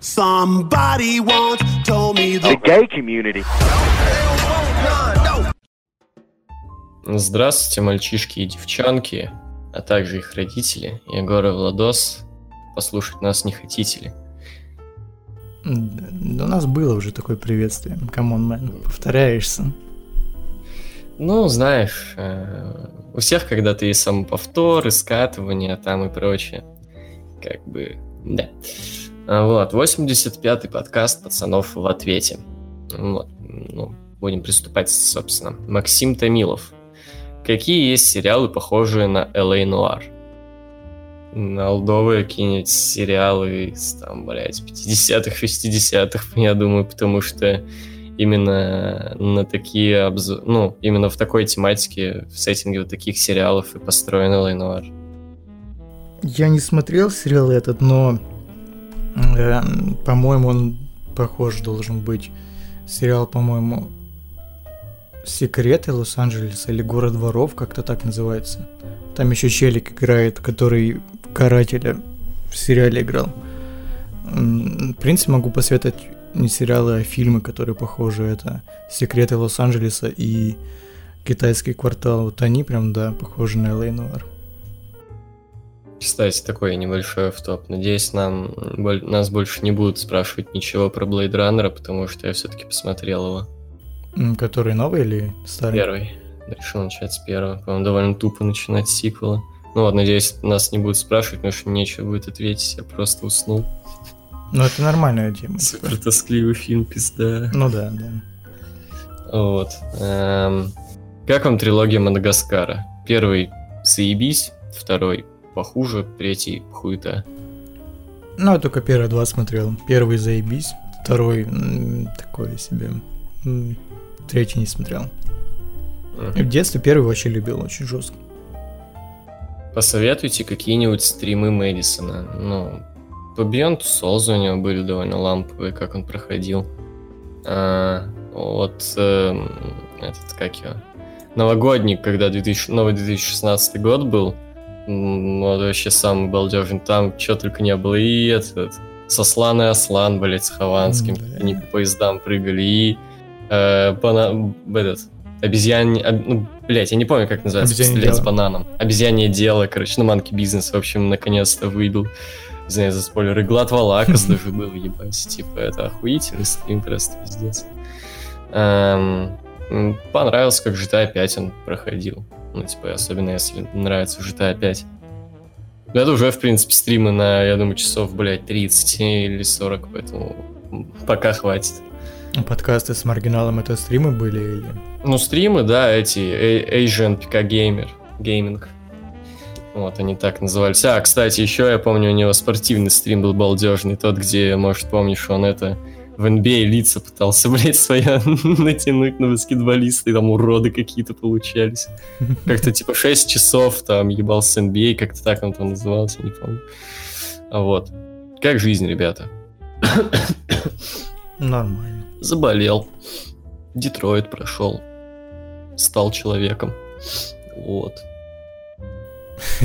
Somebody once told me the gay community. Здравствуйте, мальчишки и девчонки, а также их родители, Егор и Владос. Послушать нас не хотите ли? Да, у нас было уже такое приветствие. Come on, man, повторяешься. Ну, знаешь, э, у всех когда-то есть самоповтор, и скатывание там и прочее. Как бы, да. А, вот, 85-й подкаст пацанов в ответе. Вот, ну, будем приступать, собственно. Максим Томилов. Какие есть сериалы, похожие на. Noir? На олдовые какие-нибудь сериалы из, там, блядь, 50-х, 60-х, я думаю, потому что именно на такие обзоры, ну, именно в такой тематике, в сеттинге вот таких сериалов и построен L.A. Noir. Я не смотрел сериал этот, но по-моему, он похож должен быть. Сериал, по-моему, Секреты Лос-Анджелеса или Город воров, как-то так называется. Там еще Челик играет, который карателя в сериале играл. В принципе, могу посоветовать не сериалы, а фильмы, которые похожи. Это Секреты Лос-Анджелеса и Китайский квартал. Вот они прям, да, похожи на Л.А. Нуар. Кстати, такой небольшой автоп. Надеюсь, нам, нас больше не будут спрашивать ничего про Blade Runner, потому что я все-таки посмотрел его. Который новый или старый? Первый. Решил начать с первого. По-моему, довольно тупо начинать с сиквела. Ну вот, надеюсь, нас не будут спрашивать, потому что нечего будет ответить, я просто уснул. Ну, это нормальная тема. Супер тоскливый фильм, пизда. Ну да, да. Вот. Эм, как вам трилогия Мадагаскара? Первый – заебись, второй похуже, третий хуета. Ну, я только первые два смотрел. Первый заебись, второй такой себе. Третий не смотрел. Uh-huh. В детстве первый вообще любил очень жестко. Посоветуйте какие-нибудь стримы Мэдисона. Ну, по Beyond Souls у него были довольно ламповые, как он проходил. А, вот э, этот, как его, новогодний, когда 2000, новый 2016 год был, вот вообще самый балдежный. Там что только не было. И этот, Сослан и Аслан, блядь, с Хованским. Mm, Они по поездам прыгали. И э, бана... этот, обезьян... Об... Ну, блядь, я не помню, как называется. Пистолет с бананом. Обезьянье дело, короче, ну, манки бизнес, в общем, наконец-то выбил. Извиняюсь за спойлеры. Глад Валакас даже был, ебать. Типа, это охуительный стрим, просто пиздец. Эм, понравился, как GTA 5 он проходил. Ну, типа, особенно если нравится GTA 5. Это уже, в принципе, стримы на, я думаю, часов, блядь, 30 или 40, поэтому пока хватит. А подкасты с маргиналом это стримы были или? Ну, стримы, да, эти Asian PK Gamer, Gaming. Вот, они так назывались. А, кстати, еще я помню, у него спортивный стрим был балдежный, тот, где, может, помнишь, он это в NBA а лица пытался, блядь, своя натянуть на баскетболиста, и там уроды какие-то получались. Как-то типа 6 часов там ебался NBA, а, как-то так он там назывался, не помню. А вот. Как жизнь, ребята? Нормально. Заболел. Детройт прошел. Стал человеком. Вот.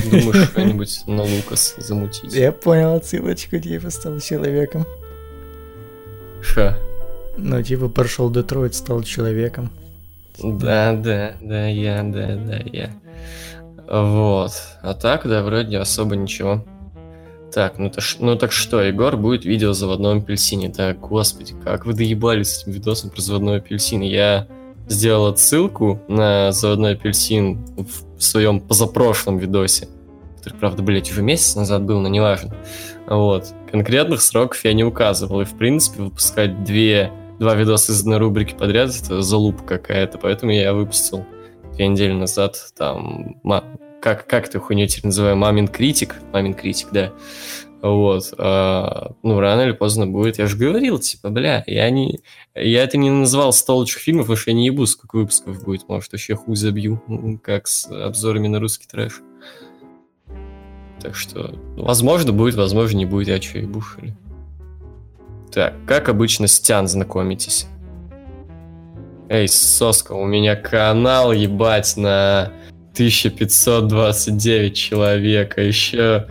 Думаешь, что-нибудь на Лукас замутить? Я понял отсылочку, типа стал человеком. Ша. Ну, типа, прошел Детройт, стал человеком. Да, да, да, я, да, да, я. Вот. А так, да, вроде особо ничего. Так, ну, то, ну так что, Егор будет видео о заводном апельсине. Так, господи, как вы доебались с этим видосом про заводной апельсин. Я сделал отсылку на заводной апельсин в своем позапрошлом видосе, который, правда, блядь, уже месяц назад был, но неважно. Вот. Конкретных сроков я не указывал. И, в принципе, выпускать две, два видоса из одной рубрики подряд — это залупа какая-то. Поэтому я выпустил две недели назад там... Как, как ты хуйню теперь называю? Мамин критик? Мамин критик, да. Вот. А, ну, рано или поздно будет. Я же говорил, типа, бля, я не... Я это не назвал столочек фильмов, потому что я не ебу, сколько выпусков будет. Может, вообще хуй забью, как с обзорами на русский трэш. Так что, возможно, будет, возможно, не будет, я что, и бушили. Так, как обычно с Тян знакомитесь? Эй, соска, у меня канал, ебать, на 1529 человек, а еще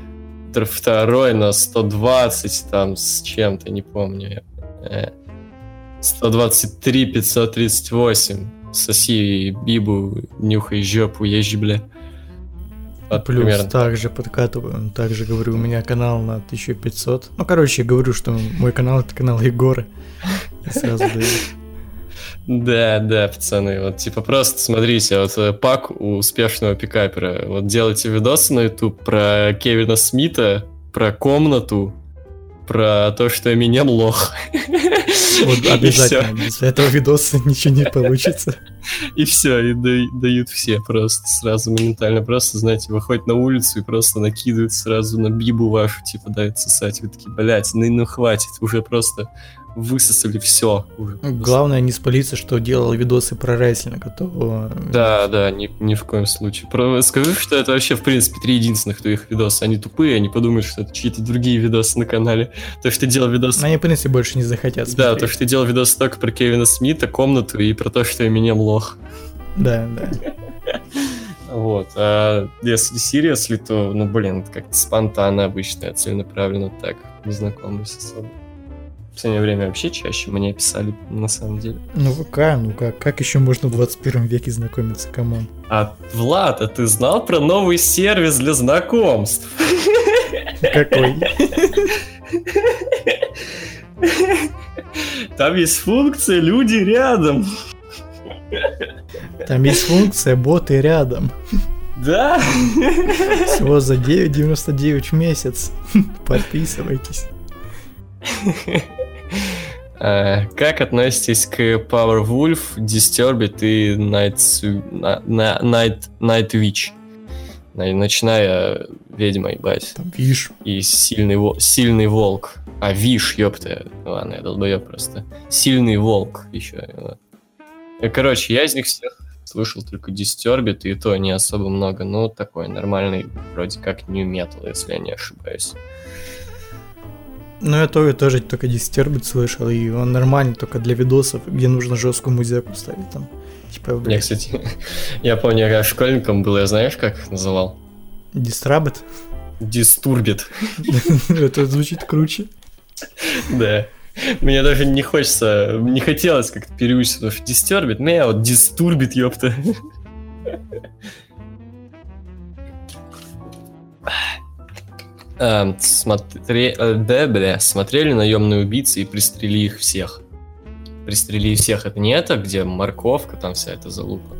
второй на 120 там с чем-то, не помню. Э, 123 538. Соси бибу, нюхай жопу, езжи, бля. Вот Плюс примерно. также подкатываю, также говорю, у меня канал на 1500. Ну, короче, говорю, что мой канал это канал Егора. И сразу даю. Да, да, пацаны, вот типа просто смотрите, вот э, пак у успешного пикапера, вот делайте видосы на YouTube про Кевина Смита, про комнату, про то, что Эминем лох. Вот обязательно, без этого видоса ничего не получится. И все, и да- дают все просто сразу моментально. Просто, знаете, выходят на улицу и просто накидывают сразу на бибу вашу, типа, дают сосать. Вы такие, блядь, ну, ну хватит, уже просто высосали все. Главное не спалиться, что делал видосы про рестлинг, а то... Да, да, ни, ни в коем случае. Про, скажи, что это вообще, в принципе, три единственных твоих видоса. Они тупые, они подумают, что это чьи-то другие видосы на канале. То, что ты делал видос... Они, в принципе, больше не захотят Да, смотреть. то, что ты делал видос только про Кевина Смита, комнату и про то, что Эминем лох. Да, да. Вот. А если seriously, то, ну, блин, это как-то спонтанно обычно, целенаправленно так, не знакомлюсь особо. В последнее время вообще чаще мне писали, на самом деле. Ну, ВК, ну как, как еще можно в 21 веке знакомиться, come on? А, Влад, а ты знал про новый сервис для знакомств? Какой? Там есть функция «Люди рядом». Там есть функция боты рядом. Да? Всего за 9,99 в месяц. Подписывайтесь. А, Как относитесь к Powerwolf, Disturbed и Night, Su- на- на- Night, Night Witch? На- Ночная ведьма, ебать. Там, видишь, И сильный, сильный волк. А, Виш, ёпта. Ладно, я долбоёб просто. Сильный волк еще. Э, Короче, я из них всех слышал только Disturbed, и то не особо много. Ну, такой нормальный, вроде как New Metal, если я не ошибаюсь. Ну, я тоже, тоже только Disturbed слышал, и он нормальный только для видосов, где нужно жесткую музыку ставить там. Типа, Я, блядь, кстати, я помню, я школьником был, я знаешь, как их называл? Disturbed? Дистурбит. Это звучит круче. Да. Мне даже не хочется, не хотелось как-то переучиться, потому что дистурбит, меня вот дистурбит, ёпта. Эм, смотре- э, да, бля, смотрели наемные убийцы и пристрели их всех. Пристрели всех. Это не это, где морковка, там вся эта залупа.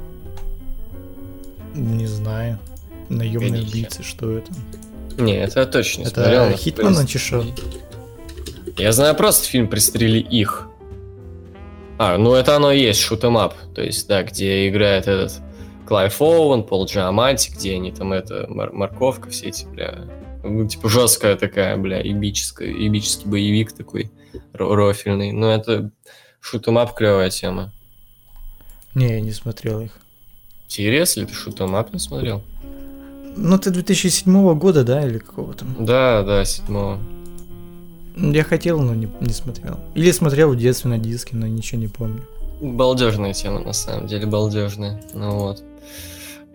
Не знаю. Наемные Погоди, убийцы, что это? Не, это точно Это смотрел. Хитман пристрели- начешал? Я знаю просто фильм «Пристрели их». А, ну это оно и есть, шутемап. То есть, да, где играет этот Клайв Оуэн, Пол Джиаматти, где они там, это, мор- морковка, все эти, бля, ну, типа жесткая такая, бля, ебическая, ебический боевик такой, ро- рофильный. Но это шутемап клевая тема. Не, я не смотрел их. Серьезно, ты шутемап не смотрел? Ну, ты 2007 года, да, или какого там? Да, да, седьмого. Я хотел, но не, не смотрел. Или смотрел в детстве на диске, но ничего не помню. Балдежная тема, на самом деле, балдежная. Ну вот.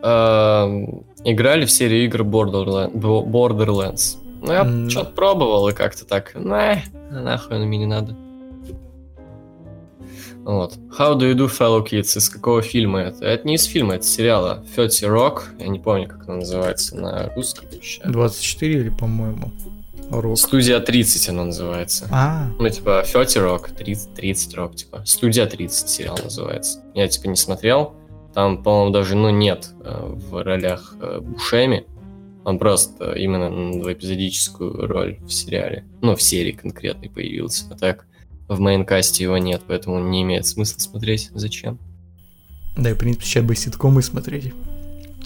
Эм, Играли в серию игр Borderlands. Ну, я М. что-то пробовал, и как-то так, nah, нахуй оно мне не надо. Вот. How do you do, fellow kids? Из какого фильма это? Это не из фильма, это сериала. 30 Rock. Я не помню, как оно называется на русском. сейчас. 24 или, по-моему, рок. Студия 30 оно называется. А, Ну, типа, 30 Rock, 30, 30 Rock, типа. Студия 30 сериал называется. Я, типа, не смотрел. Там, по-моему, даже, ну, нет э, в ролях э, Бушеми. Он просто именно в эпизодическую роль в сериале. Ну, в серии конкретной появился. А так, в мейнкасте его нет, поэтому не имеет смысла смотреть. Зачем? да, и, в принципе, сейчас бы ситкомы смотреть.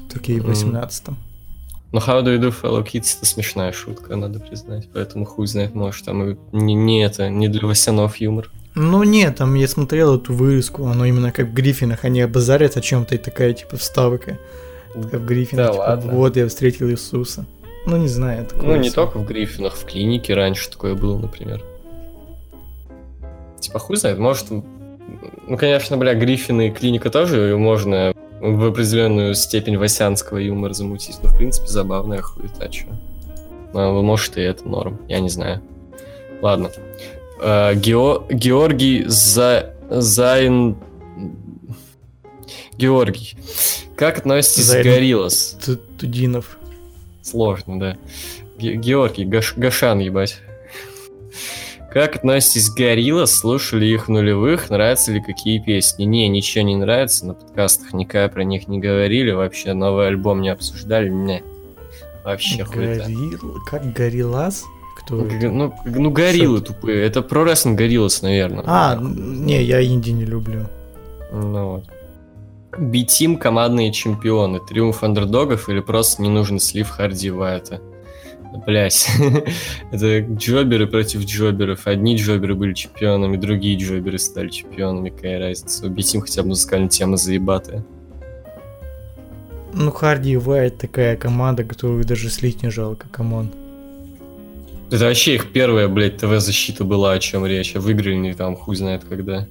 Только и в Мгм. 18 Но How Do You Do, Fellow Kids это смешная шутка, надо признать. Поэтому хуй знает, может, там и не, не это, не для Васянов юмор. Ну нет, там я смотрел эту вырезку, оно именно как в Гриффинах, они обозарят о чем-то и такая типа вставка. Как в Гриффинах, Да типа, ладно. вот я встретил Иисуса. Ну не знаю, такое Ну, не всё. только в Гриффинах, в клинике раньше такое было, например. Типа, хуй знает, может... Ну, конечно, бля, Гриффины и клиника тоже можно в определенную степень васянского юмора замутить, но, в принципе, забавная хуета, чё. А, Может, и это норм, я не знаю. Ладно. Э, Гео- Георгий За... Зайн... Георгий. Как относитесь Зайн- к Гориллас? Тудинов. Сложно, да. Ге- Георгий, Гаш- Гашан, ебать. Как относитесь к Гориллас? Слушали их в нулевых? Нравятся ли какие песни? Не, ничего не нравится. На подкастах никогда про них не говорили. Вообще новый альбом не обсуждали. Не. Вообще. Горилл... Как Гориллас? Кто? Г- Ну, г- ну гориллы тупые. Это про рестлинг Гориллас, наверное. А, не, я инди не люблю. Ну вот. B-Team командные чемпионы. Триумф андердогов или просто ненужный слив Харди Вайта? Блять. Это джоберы против джоберов. Одни джоберы были чемпионами, другие джоберы стали чемпионами. Какая разница? У B-Team хотя бы музыкальная тема заебатая. Ну, Харди и Вайт такая команда, которую даже слить не жалко, come on. Это вообще их первая, блядь, ТВ-защита была, о чем речь. А выиграли они там хуй знает когда.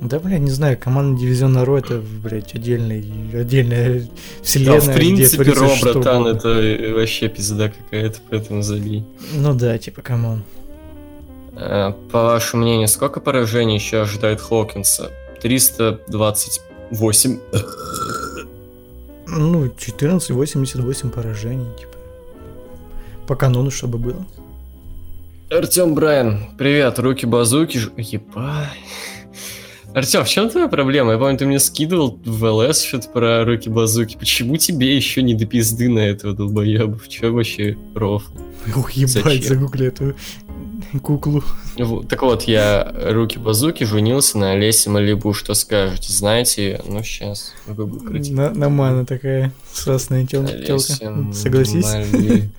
Да, блядь, не знаю, команда Дивизиона Raw это, блядь, отдельный, отдельная вселенная, Да, в где принципе, творится Raw, братан, это вообще пизда какая-то, поэтому забей. Ну да, типа, come on. Э, По вашему мнению, сколько поражений еще ожидает Хокинса? 328. Ну, 14-88 поражений, типа. По канону, чтобы было. Артем Брайан, привет, руки-базуки. Ебать. Артем, в чем твоя проблема? Я помню, ты мне скидывал в ЛС что-то про руки-базуки. Почему тебе еще не до пизды на этого долбоеба? В чем вообще рофл? Ух, ебать, Зачем? загугли эту куклу. Так вот, я руки-базуки женился на Олесе Малибу. Что скажете? Знаете? Ну, сейчас. На, намана такая срасная тел- телка. Согласись? Мали-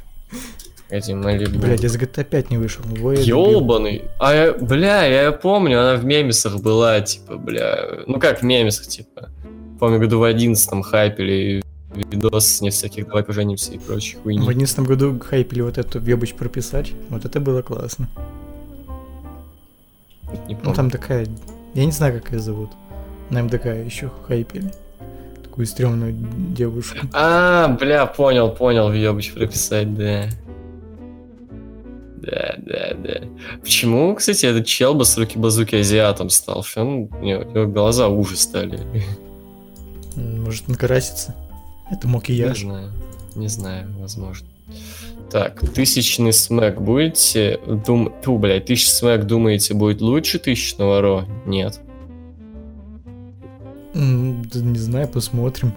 Эти Малибу. Блядь, из GTA 5 не вышел. Я дебил. Ёбаный. А я, бля, я помню, она в мемесах была, типа, бля. Ну как в мемесах, типа. Помню, году в 11 хайпели видос с не всяких давай поженимся и прочей В хуйни. 2011 году хайпили вот эту вебочь прописать. Вот это было классно. Не Ну помню. там такая, я не знаю, как ее зовут. На МДК еще хайпели. Такую стрёмную девушку. А, бля, понял, понял, въебыч прописать, да. Да, да, да. Почему, кстати, этот челба с руки-базуки азиатом стал? Он, у него, у него глаза уже стали. Может, он красится? Это Не макияж. знаю. Не знаю, возможно. Так, тысячный смэк будете... Дум... Ту, блядь, тысячный смэк думаете будет лучше тысячного ро? Нет. Да Не знаю, посмотрим.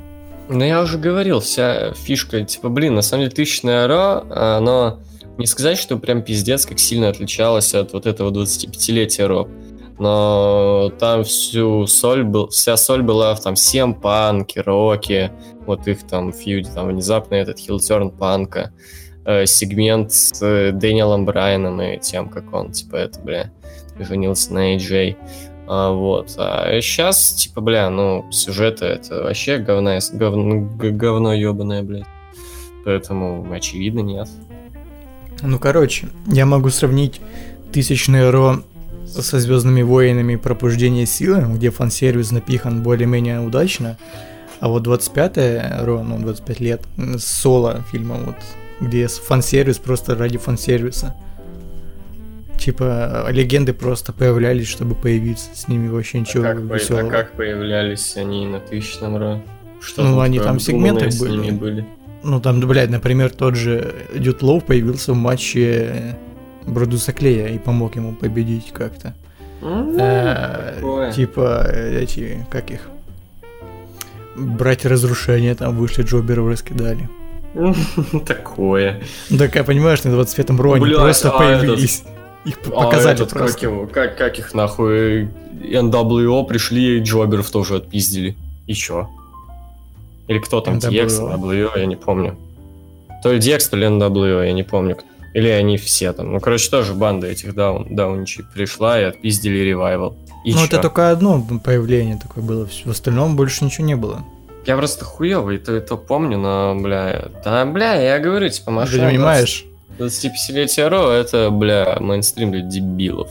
Ну, я уже говорил, вся фишка, типа, блин, на самом деле тысячное ро, оно... Не сказать, что прям пиздец, как сильно отличалось от вот этого 25-летия ро. Но там всю соль был, вся соль была в там всем панке, роке, вот их там фьюде, там внезапно этот хилтерн панка, э, сегмент с э, Дэниелом Брайаном и тем, как он, типа, это, бля, женился на AJ. А, вот. А сейчас, типа, бля, ну, сюжеты это вообще говна, говно, говно ебаное, блядь. Поэтому, очевидно, нет. Ну, короче, я могу сравнить тысячное Ро со Звездными войнами Пробуждение силы, где фан-сервис напихан более-менее удачно, а вот 25-е Ро, ну, 25 лет, соло фильма, вот, где фан-сервис просто ради фан-сервиса. Типа, легенды просто появлялись, чтобы появиться, с ними вообще ничего а, как, по- а веселого. как появлялись они на тысячном ро? Что Ну, они там в сегментах были. были? Ну, там, блядь, например, тот же Дюд Лоу появился в матче Бродуса Клея и помог ему победить как-то. Э, такое. Типа э, эти, как их, братья разрушения там вышли, джоберов раскидали. Такое. Так я понимаешь, на 25-м Ро они Блядь, просто а появились. Их А показали этот, просто. как, его, как, как их нахуй NWO пришли и Джоберов тоже отпиздили. И чё? Или кто там, NWO? DX, NWO, я не помню. То ли DX, то ли NWO, я не помню. Или они все там. Ну, короче, тоже банда этих даун, даунчи пришла и отпиздили ревайвал. И ну чё? это только одно появление такое было, в остальном больше ничего не было. Я просто хуёвый, то это помню, но, бля... Да, бля, я говорю, типа, Ты машина... понимаешь? 25-летие Ро, это, бля, мейнстрим для дебилов.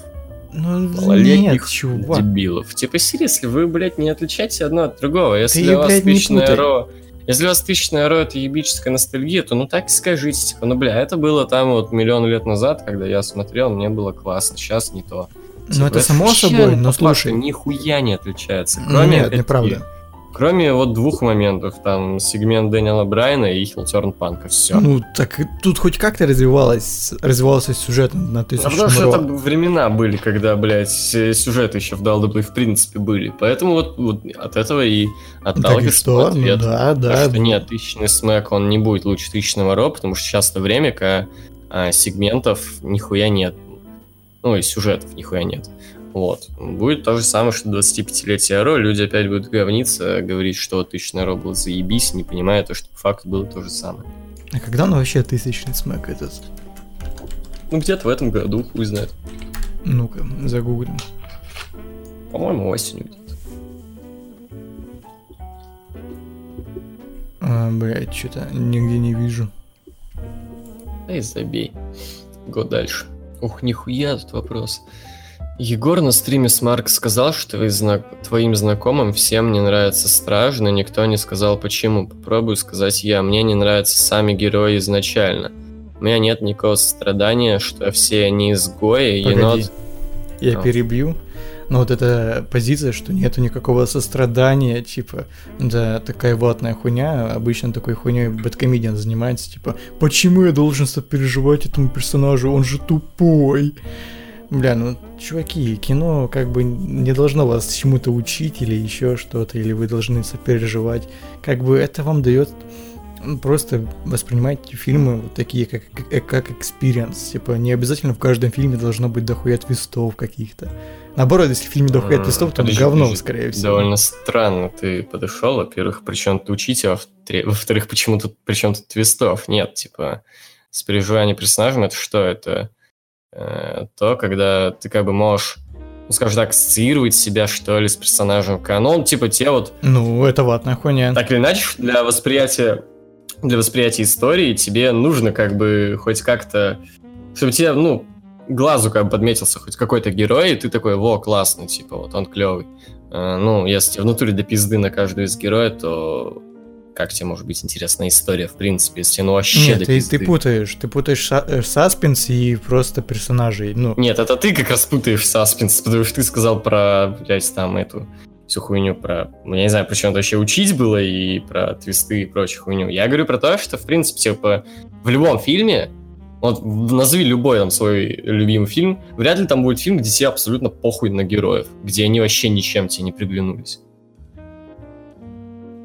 Ну Малолетних нет, чувак. дебилов. Типа, если вы, блядь, не отличаете одно от другого. Если Ты, у вас блядь, путай. ро Если у вас тысячная ро это ебическая ностальгия, то ну так и скажите, типа, ну бля, это было там вот миллион лет назад, когда я смотрел, мне было классно, сейчас не то. Ну Типа, это само собой, но слушай. нихуя не отличается. Ну, Кроме, Нет, неправда. Кроме вот двух моментов, там сегмент Дэниела Брайна и Хилтерн Панка, все. Ну, так тут хоть как-то развивалось, развивался сюжет на А тысячу потому что это времена были, когда, блядь, с- сюжеты еще в Далдабле в принципе были. Поэтому вот, вот от этого и отталкивается что? Ну ответ. да, да. что нет, тысячный смэк, он не будет лучше тысячного ро, потому что сейчас то время, когда а, сегментов нихуя нет. Ну, и сюжетов нихуя нет. Вот. Будет то же самое, что 25-летие ро, люди опять будут говниться, говорить, что тысячный ро был заебись, не понимая то, что по факту было то же самое. А когда он вообще тысячный смэк этот? Ну, где-то в этом году, хуй знает. Ну-ка, загуглим. По-моему, осенью где-то. А, блядь, что-то нигде не вижу. Да и забей. Год дальше. Ух, нихуя тут вопрос. Егор на стриме с Марк сказал, что зна- твоим знакомым всем не нравится Страж, но никто не сказал почему. Попробую сказать я. Мне не нравятся сами герои изначально. У меня нет никакого сострадания, что все они изгои, Погоди, енот... я А. перебью. Но вот эта позиция, что нету никакого сострадания, типа, да, такая ватная хуйня, обычно такой хуйней бэткомедиан занимается, типа, почему я должен сопереживать этому персонажу, он же тупой. Бля, ну, чуваки, кино как бы не должно вас чему-то учить или еще что-то, или вы должны сопереживать. Как бы это вам дает просто воспринимать фильмы вот такие, как, как, как experience. Типа, не обязательно в каждом фильме должно быть дохуя твистов каких-то. Наоборот, если в фильме дохуя М, твистов, то подожди, говно, подожди. скорее всего. Довольно странно ты подошел, во-первых, причем ты учить, а во-вторых, почему тут, причем тут твистов? Нет, типа, сопереживание персонажем это что? Это э, то, когда ты как бы можешь, ну, скажем так, ассоциировать себя, что ли, с персонажем. Ну, он, типа, те вот Ну, это ватная хуйня. так или иначе, для восприятия, для восприятия истории тебе нужно как бы хоть как-то, чтобы тебе, ну, глазу как бы подметился хоть какой-то герой, и ты такой, во, классный, типа, вот он клевый. Ну, если тебе в натуре до пизды на каждого из героев, то как тебе может быть интересная история, в принципе, если ну вообще Нет, до ты, ты путаешь. Ты путаешь са- э, саспенс и просто персонажей. Ну, Нет, это ты как раз путаешь саспенс, потому что ты сказал про, блядь, там эту всю хуйню про... ну, Я не знаю, про чем это вообще учить было, и про твисты и прочую хуйню. Я говорю про то, что, в принципе, типа, в любом фильме, вот назови любой там свой любимый фильм, вряд ли там будет фильм, где тебе абсолютно похуй на героев, где они вообще ничем тебе не приглянулись.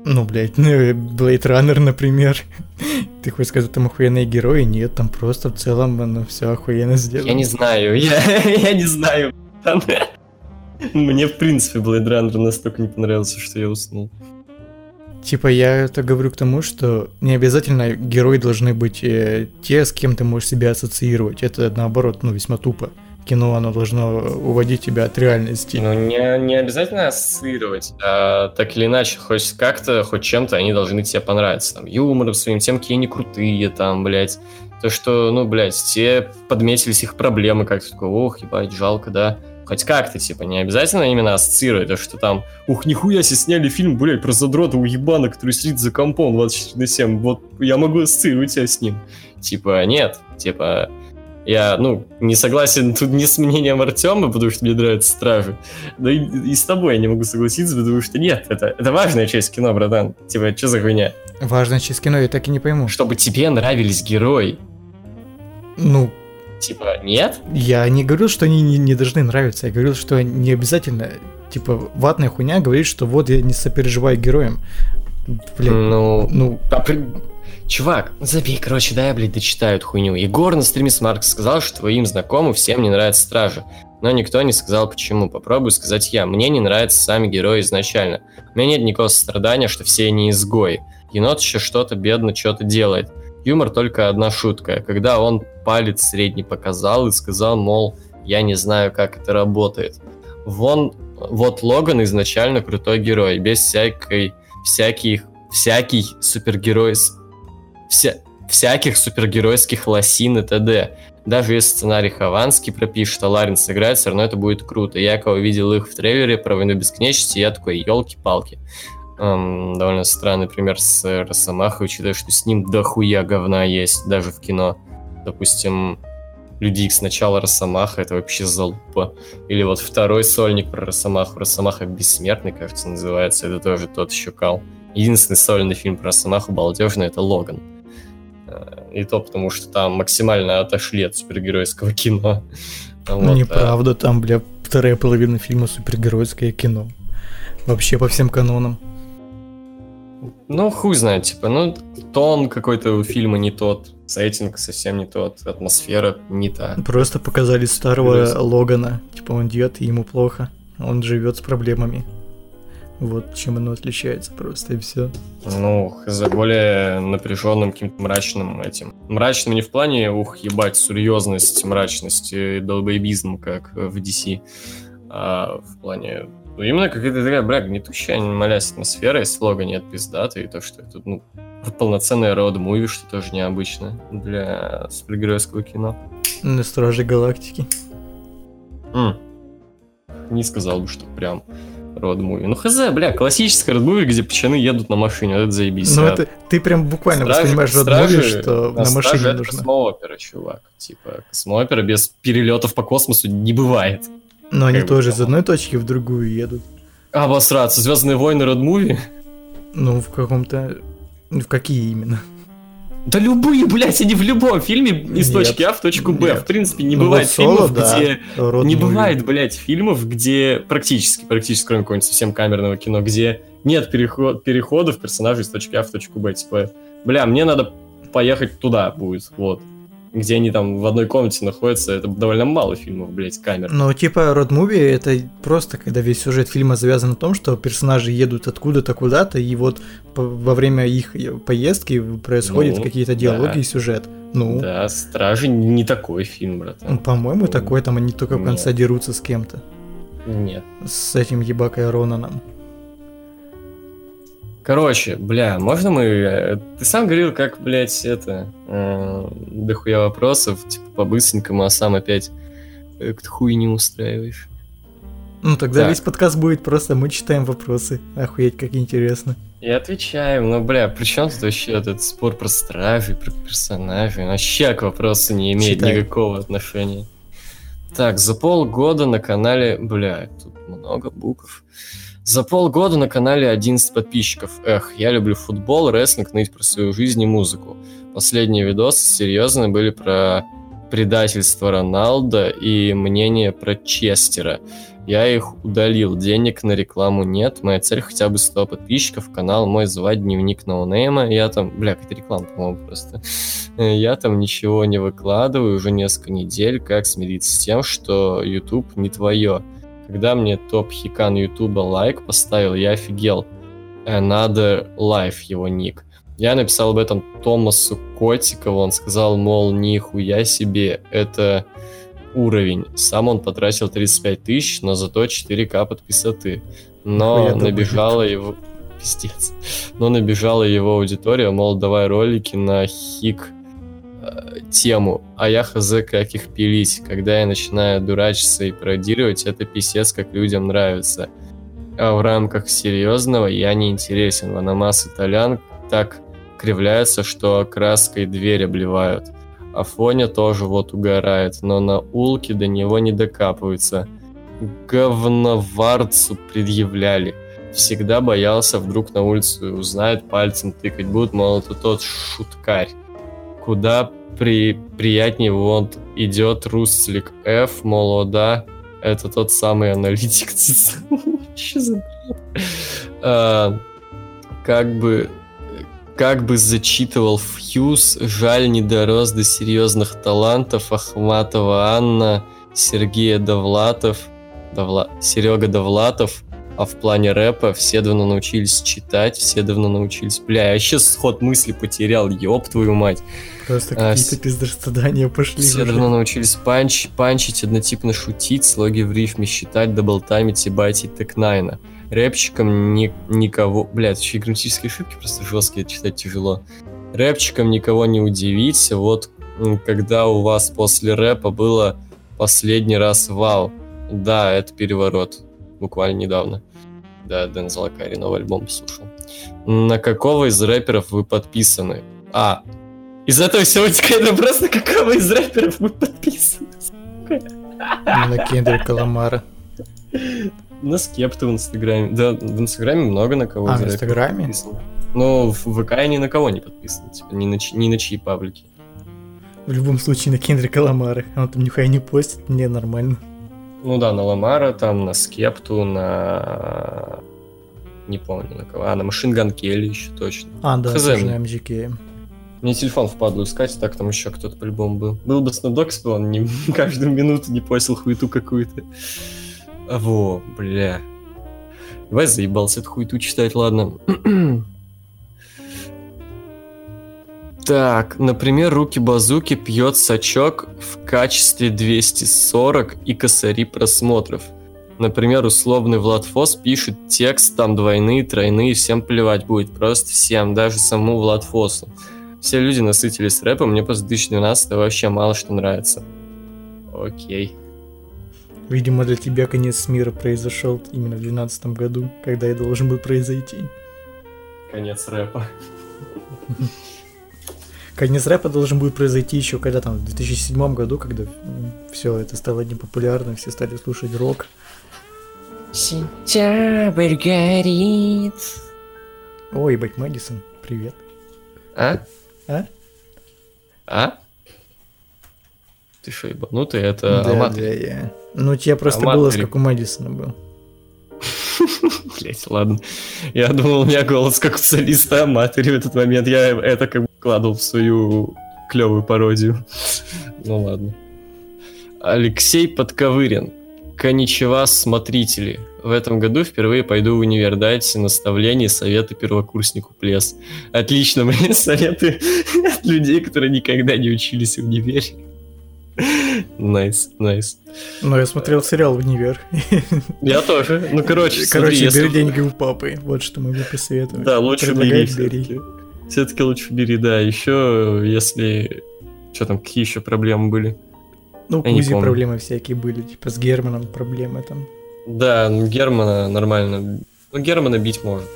Ну, блядь, ну, Blade Runner, например. Ты хочешь сказать, там охуенные герои? Нет, там просто в целом оно все охуенно сделано. Я не знаю, я, я не знаю. Мне, в принципе, Blade Runner настолько не понравился, что я уснул. Типа, я это говорю к тому, что не обязательно герои должны быть э, те, с кем ты можешь себя ассоциировать. Это, наоборот, ну, весьма тупо. Кино, оно должно уводить тебя от реальности. Ну, не, не обязательно ассоциировать, а так или иначе, хоть как-то, хоть чем-то они должны тебе понравиться. Там, юмором своим, тем, какие они крутые, там, блядь. То, что, ну, блядь, те подметились их проблемы, как-то такой, ох, ебать, жалко, да. Хоть как-то, типа, не обязательно именно ассоциировать, то, что там, ух, нихуя себе сняли фильм, блядь, про задрота уебана, который сидит за компом 24 на 7, вот я могу ассоциировать тебя с ним. Типа, нет, типа, я, ну, не согласен тут не с мнением Артема, потому что мне нравятся стражи, да и, и с тобой я не могу согласиться, потому что нет, это, это важная часть кино, братан. Типа, что за хуйня? Важная часть кино, я так и не пойму. Чтобы тебе нравились герои. Ну, Типа, нет? я не говорил, что они не, не должны нравиться. Я говорил, что не обязательно. Типа, ватная хуйня говорит, что вот я не сопереживаю героям. Блядь, Ну, ну, а при- Чувак, забей, короче, да я, блядь, дочитаю эту хуйню. Егор на стриме с Марк сказал, что твоим знакомым всем не нравятся стражи. Но никто не сказал почему. Попробую сказать я. Мне не нравятся сами герои изначально. У меня нет никакого сострадания, что все они изгои. Енот еще что-то бедно что-то делает. Юмор только одна шутка. Когда он палец средний показал и сказал, мол, я не знаю, как это работает. Вон, вот Логан изначально крутой герой, без всякой, всяких, всякий супергерой, вся, всяких супергеройских лосин и т.д. Даже если сценарий Хованский пропишет, а Ларин сыграет, все равно это будет круто. Я кого видел их в трейлере про войну бесконечности, я такой, елки-палки. Эм, довольно странный пример с Росомахой, учитывая, что с ним дохуя говна есть, даже в кино. Допустим, Люди Икс начало Росомаха, это вообще залупа. Или вот второй сольник про Росомаху, Росомаха Бессмертный, кажется, называется, это тоже тот еще кал. Единственный сольный фильм про Росомаху балдежный это Логан. И то потому, что там максимально отошли от супергеройского кино. Вот, Неправда, а... там, бля, вторая половина фильма супергеройское кино. Вообще по всем канонам. Ну, хуй знает, типа, ну, тон какой-то у фильма не тот, сеттинг совсем не тот, атмосфера не та. Просто показали старого. Логана, типа, он дед, и ему плохо, он живет с проблемами. Вот чем оно отличается просто, и все. Ну, за более напряженным, каким-то мрачным этим. Мрачным не в плане, ух, ебать, серьезность, мрачность и долбоебизм, как в DC, а в плане ну, именно какая-то такая, бля, гнетущая, молясь атмосфера, и слога нет пиздата, и то, что это, ну, полноценная роуд-муви, что тоже необычно для супергеройского кино. На Страже Галактики. Mm. Не сказал бы, что прям роуд-муви. Ну, хз, бля, классическая роуд-муви, где пацаны едут на машине, вот это заебись. Ну, а это ты прям буквально стражи, воспринимаешь роуд-муви, что на, на машине нужно. это космоопера, чувак. Типа, космоопера без перелетов по космосу не бывает. Но они тоже из одной точки в другую едут. А, обосраться. Звездные войны Родмуви? Ну, в каком-то... В какие именно? Да любые, блядь, они в любом фильме из нет, точки А в точку Б. Нет. В принципе, не ну, бывает вот фильмов, да, где... Род не бывает, блядь, фильмов, где практически, практически, кроме какого-нибудь совсем камерного кино, где нет переход, переходов персонажей из точки А в точку Б. Типа, бля, мне надо поехать туда будет, вот где они там в одной комнате находятся, это довольно мало фильмов, блядь, камер. Ну, типа, род муви это просто, когда весь сюжет фильма завязан на том, что персонажи едут откуда-то куда-то, и вот во время их поездки происходят ну, какие-то диалоги да. и сюжет. Ну. Да, Стражи не такой фильм, брат. Ну, по-моему, ну, такой, там они только в конце нет. дерутся с кем-то. Нет. С этим ебакой Ронаном. Короче, бля, можно мы... Э, ты сам говорил, как, блядь, это... Э, дохуя вопросов, типа, по-быстренькому, а сам опять э, хуй не устраиваешь. Ну, тогда так. весь подкаст будет просто мы читаем вопросы. Охуеть, как интересно. И отвечаем. Ну, бля, при чем тут вообще этот спор про стражей, про персонажей? Вообще к вопросу не имеет Читай. никакого отношения. Так, за полгода на канале... Бля, тут много букв. За полгода на канале 11 подписчиков. Эх, я люблю футбол, рестлинг, ныть про свою жизнь и музыку. Последние видосы серьезные были про предательство Роналда и мнение про Честера. Я их удалил, денег на рекламу нет. Моя цель хотя бы 100 подписчиков. Канал мой звать Дневник Ноунейма. Я там... Бля, какая-то реклама, по-моему, просто. Я там ничего не выкладываю уже несколько недель. Как смириться с тем, что YouTube не твое? Когда мне топ-хикан Ютуба лайк поставил, я офигел. Another Life его ник. Я написал об этом Томасу Котикову, он сказал, мол, нихуя себе, это уровень. Сам он потратил 35 тысяч, но зато 4К подписоты. Но набежала его... Пиздец. Но набежала его аудитория, мол, давай ролики на хик тему, а я хз как их пилить. Когда я начинаю дурачиться и пародировать, это писец, как людям нравится. А в рамках серьезного я не интересен. Ваномас итальян так кривляется, что краской дверь обливают. А Фоня тоже вот угорает, но на улке до него не докапываются. Говноварцу предъявляли. Всегда боялся, вдруг на улицу узнают, пальцем тыкать будут, мол, это тот шуткарь. Куда при, приятнее вот идет Руслик F, мол, да, это тот самый аналитик. Что за а, Как бы как бы зачитывал Фьюз, жаль, не дорос до серьезных талантов Ахматова Анна, Сергея Довлатов, Довла... Серега Довлатов, а в плане рэпа все давно научились читать, все давно научились... Бля, я сейчас сход мысли потерял, ёб твою мать. Просто а, какие-то а, пиздострадания пошли. Все уже. давно научились панч, панчить, однотипно шутить, слоги в рифме считать, даблтаймить и байтить Tech N9ne а. Рэпчиком ни, никого... Бля, это еще и грамматические ошибки просто жесткие, читать тяжело. Рэпчиком никого не удивить. Вот когда у вас после рэпа было последний раз вау. Да, это переворот. Буквально недавно. Да, Дензела Карри новый альбом послушал. На какого из рэперов вы подписаны? А, из этого всего вытекает вопрос, на какого из рэперов вы подписаны? На Кендрика Ламара. На Скепту в Инстаграме. Да, в Инстаграме много на кого А, из в Инстаграме? подписано. Но в ВК я ни на кого не подписан. Типа, ни на, ни на чьи паблики. В любом случае на Кендрика Ламара. Он там нихуя не постит, мне нормально. Ну да, на Ламара, там, на Скепту, на... Не помню на кого. А, на Машин Ган Келли еще точно. А, да, Хз. тоже на MGK. Мне телефон впадло искать, так там еще кто-то по-любому был. Был бы если бы он не, каждую минуту не постил хуету какую-то. Во, бля. Давай заебался эту хуету читать, ладно. Так, например, руки-базуки пьет сачок в качестве 240 и косари просмотров. Например, условный Влад Фос пишет текст, там двойные, тройные, всем плевать будет, просто всем, даже самому Влад Фосу. Все люди насытились рэпом, мне после 2012 вообще мало что нравится. Окей. Видимо, для тебя конец мира произошел именно в 2012 году, когда и должен был произойти. Конец рэпа. Конец рэпа должен будет произойти еще когда там, в 2007 году, когда все это стало непопулярно, все стали слушать рок. Сентябрь горит. Ой, ебать, Мэдисон, привет. А? А? А? Ты что, ебанутый? Это да, Аматори. да, я. Ну, у тебя просто Аматори. голос, как у Мэдисона был. Блять, ладно. Я думал, у меня голос как у солиста Аматори в этот момент. Я это как бы вкладывал в свою клевую пародию. Ну ладно. Алексей Подковырин. こんにちは, смотрители. В этом году впервые пойду в универ. Дайте наставления и советы первокурснику please. Отлично, мне советы от людей, которые никогда не учились в универе. Nice, nice. Но я смотрел сериал «Универ». Я тоже. Ну, короче, Короче, если- бери деньги у папы. Вот что могу посоветовать. Да, лучше бери бери. все-таки. Лучше бери, да. Еще, если... Что там, какие еще проблемы были? Ну, у Кузи проблемы всякие были, типа с Германом проблемы там. Да, ну, Германа нормально. Ну, Германа бить может.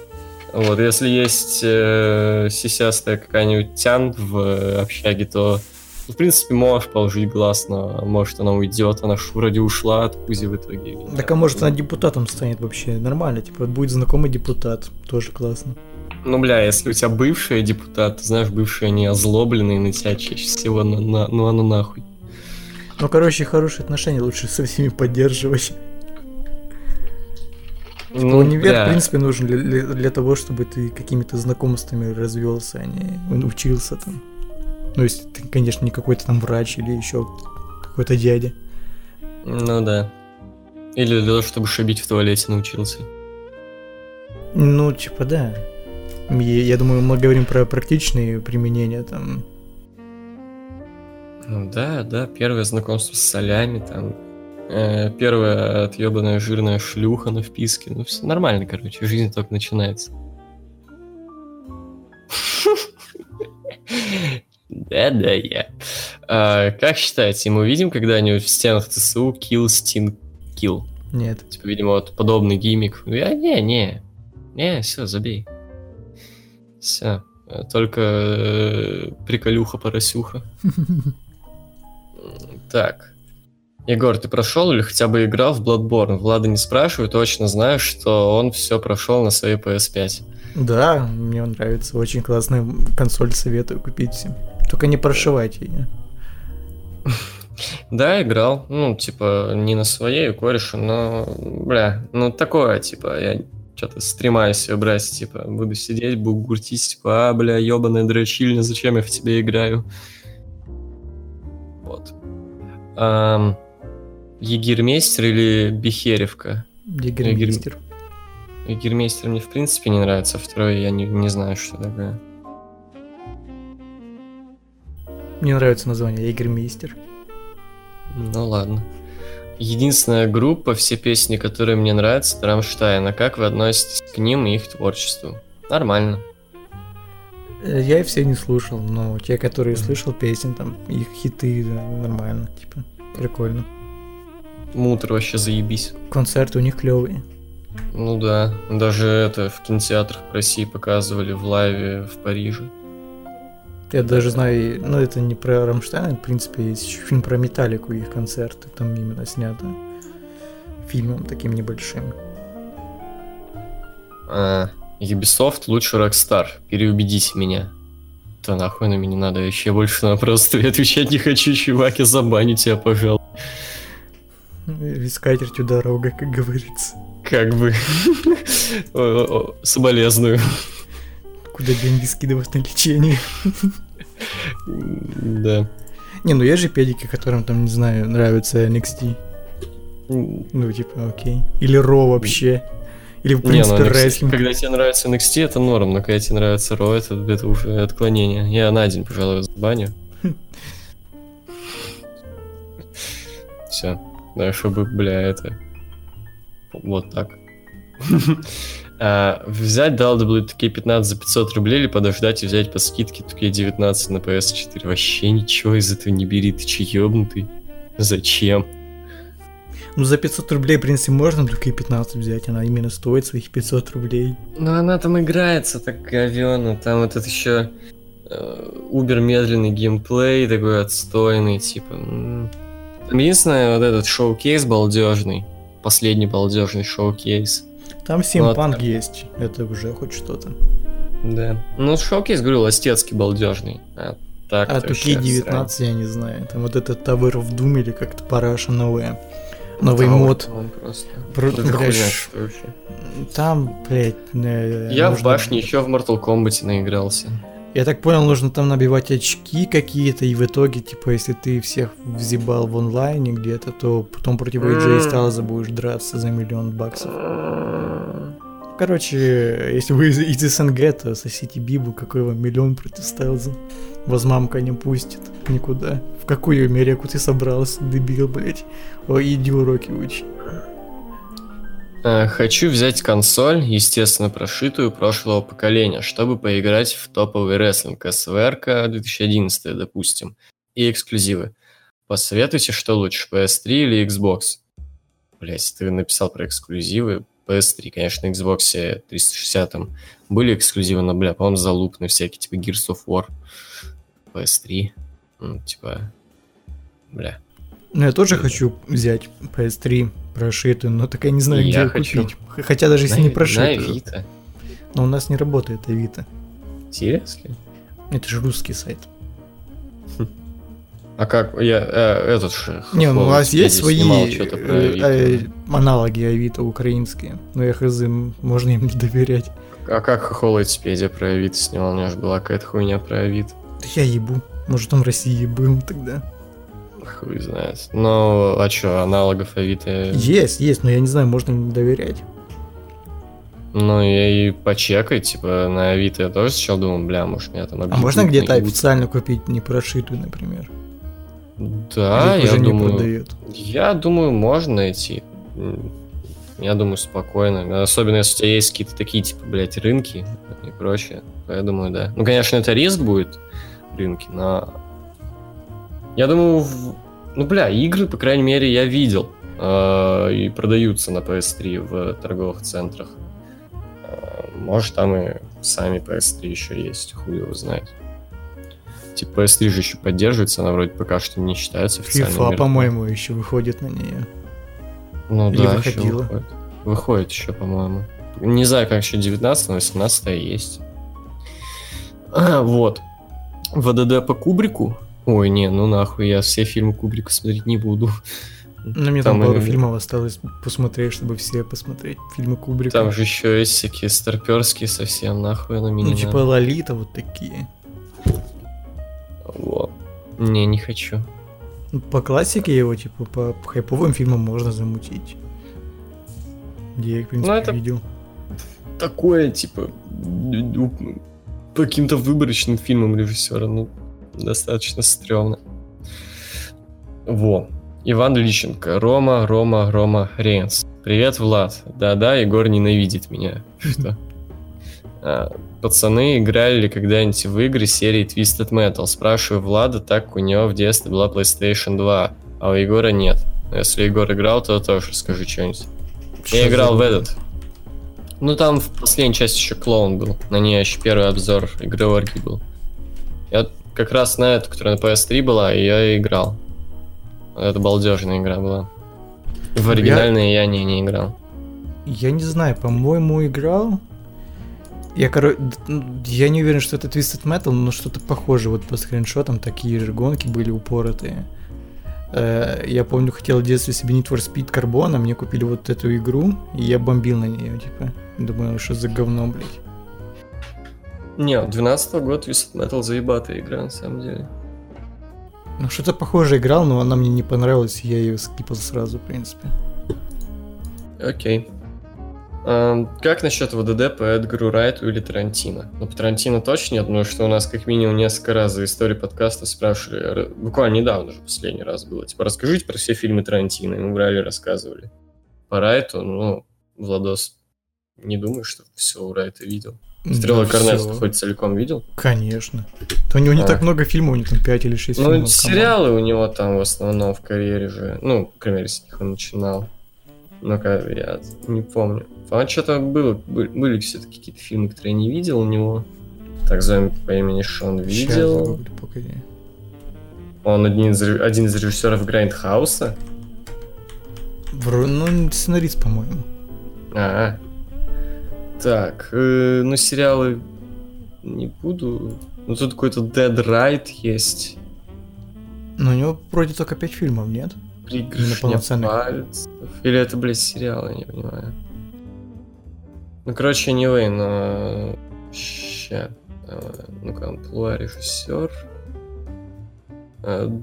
Вот, если есть э, сисястая какая-нибудь тян в э, общаге, то, ну, в принципе, можешь положить глаз, но может она уйдет. Она ж вроде ушла от Кузи в итоге. Так а может она депутатом станет вообще нормально, типа будет знакомый депутат, тоже классно. Ну, бля, если у тебя бывший депутат, знаешь, бывшие они озлобленные на тебя чаще всего, на, на- ну, а ну нахуй. Ну, короче, хорошие отношения лучше со всеми поддерживать. Ну, Универ, бля. в принципе, нужен для, для- для того, чтобы ты какими-то знакомствами развелся, а не учился там. Ну, если ты, конечно, не какой-то там врач или еще какой-то дядя. Ну да. Или для того, чтобы шибить в туалете научился. Ну, типа, да. Я, я думаю, мы говорим про практичные применения там. Ну да, да, первое знакомство с солями, там, э, первая отъебанная жирная шлюха на вписке, ну все нормально, короче, жизнь только начинается. Да-да, я. А, Как считаете, мы увидим когда-нибудь в стенах ЦСУ Kill Sting Kill? Нет. Типа, видимо, вот подобный гиммик. Я, не, не. Не, все, забей. Все. Только э, приколюха-поросюха. Так. Егор, ты прошел или хотя бы играл в Bloodborne? Влада не спрашиваю, точно знаю, что он все прошел на своей PS5. Да, мне он нравится. Очень классная консоль, советую купить всем. Только не прошивайте ее. Да, играл. Ну, типа, не на своей у кореша, но, бля, ну такое, типа, я что-то стремаюсь себе брать, типа, буду сидеть, буду гуртить, типа, а, бля, ебаная дрочильня, зачем я в тебе играю? Вот. Ам, Егермейстер или Бехеревка? Диггермейстер. Егермейстер мне в принципе не нравится, а второй я не, не знаю, что такое. Мне нравится название Егермейстер. Ну ладно. Единственная группа, все песни, которые мне нравятся, это Рамштайн. А как вы относитесь к ним и их творчеству? Нормально. Э, Я их все не слушал, но те, которые слышал песни, там, их хиты, да, нормально, типа, прикольно. Мутр вообще заебись. Концерты у них клевые. Ну да, даже это в кинотеатрах в России показывали в лайве в Париже. Я даже знаю, ну это не про Рамштайн, в принципе, есть еще фильм про Металлику, их концерты, там именно снято фильмом таким небольшим. А, Ubisoft лучше Rockstar, переубедите меня. Да нахуй на меня надо, еще больше на просто отвечать не хочу, чувак, я забаню тебя, пожалуйста. Ведь скатертью дорога, как говорится. Как бы. Соболезную. Куда деньги скидывать на лечение. Да. Не, ну есть же педики, которым там, не знаю, нравится NXT. Ну, типа, окей. Или Ро вообще. Или, в Не, ну, принципе, NXT, рестлинг. когда тебе нравится NXT, это норм, но когда тебе нравится Raw, это, это уже отклонение. Я на день, пожалуй, забаню. Все. Да, чтобы, бля, это... Вот так. А, взять WWE 15 за 500 рублей или подождать и взять по скидке 19 на PS4? Вообще ничего из этого не бери, ты че ёбнутый? Зачем? Ну, за 500 рублей, в принципе, можно только и 15 взять. Она именно стоит своих 500 рублей. Ну, она там играется так говёно, там этот еще убер медленный геймплей такой отстойный, типа. Там единственное, вот этот шоу-кейс балдежный, последний балдежный шоу-кейс. Там Симпанк а- есть. Это уже хоть что-то. Да. Ну, шоу-кейс, говорю, ластецкий балдежный. А так А Туки 19 я не знаю. Там вот этот Tower of Doom или как-то параша новая. Новый мод. Про- Это блядь. Там, блядь, Я в башне еще в Mortal Kombat наигрался. Я так понял, нужно там набивать очки какие-то, и в итоге, типа, если ты всех взебал в онлайне где-то, то потом против AJ М. Styles будешь драться за миллион баксов. Короче, если вы из, из СНГ, то сосите Бибу, какой вам миллион против Стайлза. Вас мамка не пустит никуда. В какую Америку ты собрался, дебил, блять? Ой, иди уроки учи. Э, Хочу взять консоль, естественно, прошитую прошлого поколения, чтобы поиграть в топовый рестлинг СВРК 2011, допустим, и эксклюзивы. Посоветуйте, что лучше, PS3 или Xbox? Блять, ты написал про эксклюзивы. PS3, конечно, на Xbox 360 там были эксклюзивы, но, бля, по-моему, залупные всякие, типа Gears of War. PS3, ну, типа, бля. Ну, я тоже хочу взять PS3 прошитую, но так я не знаю, И где я хочу. купить. Хотя даже если На- не На прошитую. Авито. Но у нас не работает Авито. Seriously? Это же русский сайт. А как? Я э, этот же. Не, ну у вас Википедии есть свои э, Авито. э, аналоги Авито украинские. Но я хз, можно им не доверять. А как Хохол Википедия про Авито снимал? У меня же была какая-то хуйня про Авито. Да я ебу. Может, он в России был тогда. Хуй знает. Ну, а чё, аналогов Авито... Есть, есть, но я не знаю, можно ли им доверять. Ну, я и почекай, типа, на Авито я тоже сначала думал, бля, может, меня там А можно где-то официально купить не прошитую, например? Да, Или я уже не думаю... продают? Я думаю, можно найти. Я думаю, спокойно. Особенно, если у тебя есть какие-то такие, типа, блядь, рынки и прочее. То я думаю, да. Ну, конечно, это риск будет, рынки, но... Я думаю, в- ну, бля, игры, по крайней мере, я видел. э, И продаются на PS3 в торговых центрах. Э, Может, там и сами PS3 еще есть, хуй его знает. Типа PS3 же еще поддерживается, она вроде пока что не считается официальной FIFA, по-моему, еще выходит на нее. Ну Или да, еще выходит. Выходит еще, по-моему. Не знаю, как еще 19 но 18 есть. А, вот. ВДД по Кубрику. Ой, не, ну нахуй, я все фильмы Кубрика смотреть не буду. Ну, мне там, Там пару и- фильмов осталось посмотреть, чтобы все посмотреть фильмы Кубрика. Там же еще есть всякие старперские совсем, нахуй на меня ну, типа Лолита, вот такие. Вот. Не, не хочу. Ну, По классике его, типа, по хайповым фильмам можно замутить. Где я, в принципе, Ну, это- видел. Такое, типа, по каким-то выборочным фильмам режиссера, ну, достаточно стрёмно. Во. Иван Личенко. Рома, Рома, Рома Рейнс. Привет, Влад. Да-да, Егор ненавидит меня. Что? А, Пацаны, играли ли когда-нибудь в игры серии Twisted Metal? Спрашиваю Влада, так как у него в детстве была PlayStation 2, а у Егора нет. Но Если Егор играл, то тоже скажи что-нибудь. Я играл в этот. Ну там в последней части еще клоун был. На ней еще первый обзор игры Орги был. Как раз на эту, которая на PS3 была, и я играл. Это балдежная игра была. В оригинальные я, я не, не играл. Я не знаю, по-моему, играл. Я, короче, я не уверен, что это Twisted Metal, но что-то похоже. Вот по скриншотам такие же гонки были упоротые. Э, я помню, хотел в детстве себе Need for Speed Carbon, а мне купили вот эту игру, и я бомбил на нее, типа. Думаю, что за говно, блядь. Не, 12 год Twisted Metal заебатая игра, на самом деле. Ну, что-то похоже играл, но она мне не понравилась, я ее скипал сразу, в принципе. Окей. Um, как насчет ВДД по Эдгару Райту или Тарантино? Ну, по Тарантино точно нет, потому что у нас как минимум несколько раз за историю подкаста спрашивали, буквально недавно же последний раз было, типа, расскажите про все фильмы Тарантино, и мы брали рассказывали. По Райту, ну, Владос, не думаю, что все у Райта видел. Стрела да Корнетта хоть целиком видел? Конечно. То у него не а. так много фильмов, у него там 5 или 6 ну, фильмов. Ну, сериалы у него там в основном в карьере же. Ну, к примеру, с них он начинал. Ну-ка, я не помню. А что-то было, были все-таки какие-то фильмы, которые я не видел у него. Так, зомби по имени Шон видел. Сейчас, Он один из, один из режиссеров Грайндхауса. Вро... Ну, сценарист, по-моему. А, так, э, ну сериалы не буду. Ну тут какой-то Dead Right есть. Но у него вроде только пять фильмов, нет? Пригоршня пальцев. Или это, блядь, сериал, я не понимаю. Ну, короче, не вы, но... Ща. А, ну-ка, амплуа режиссер. А,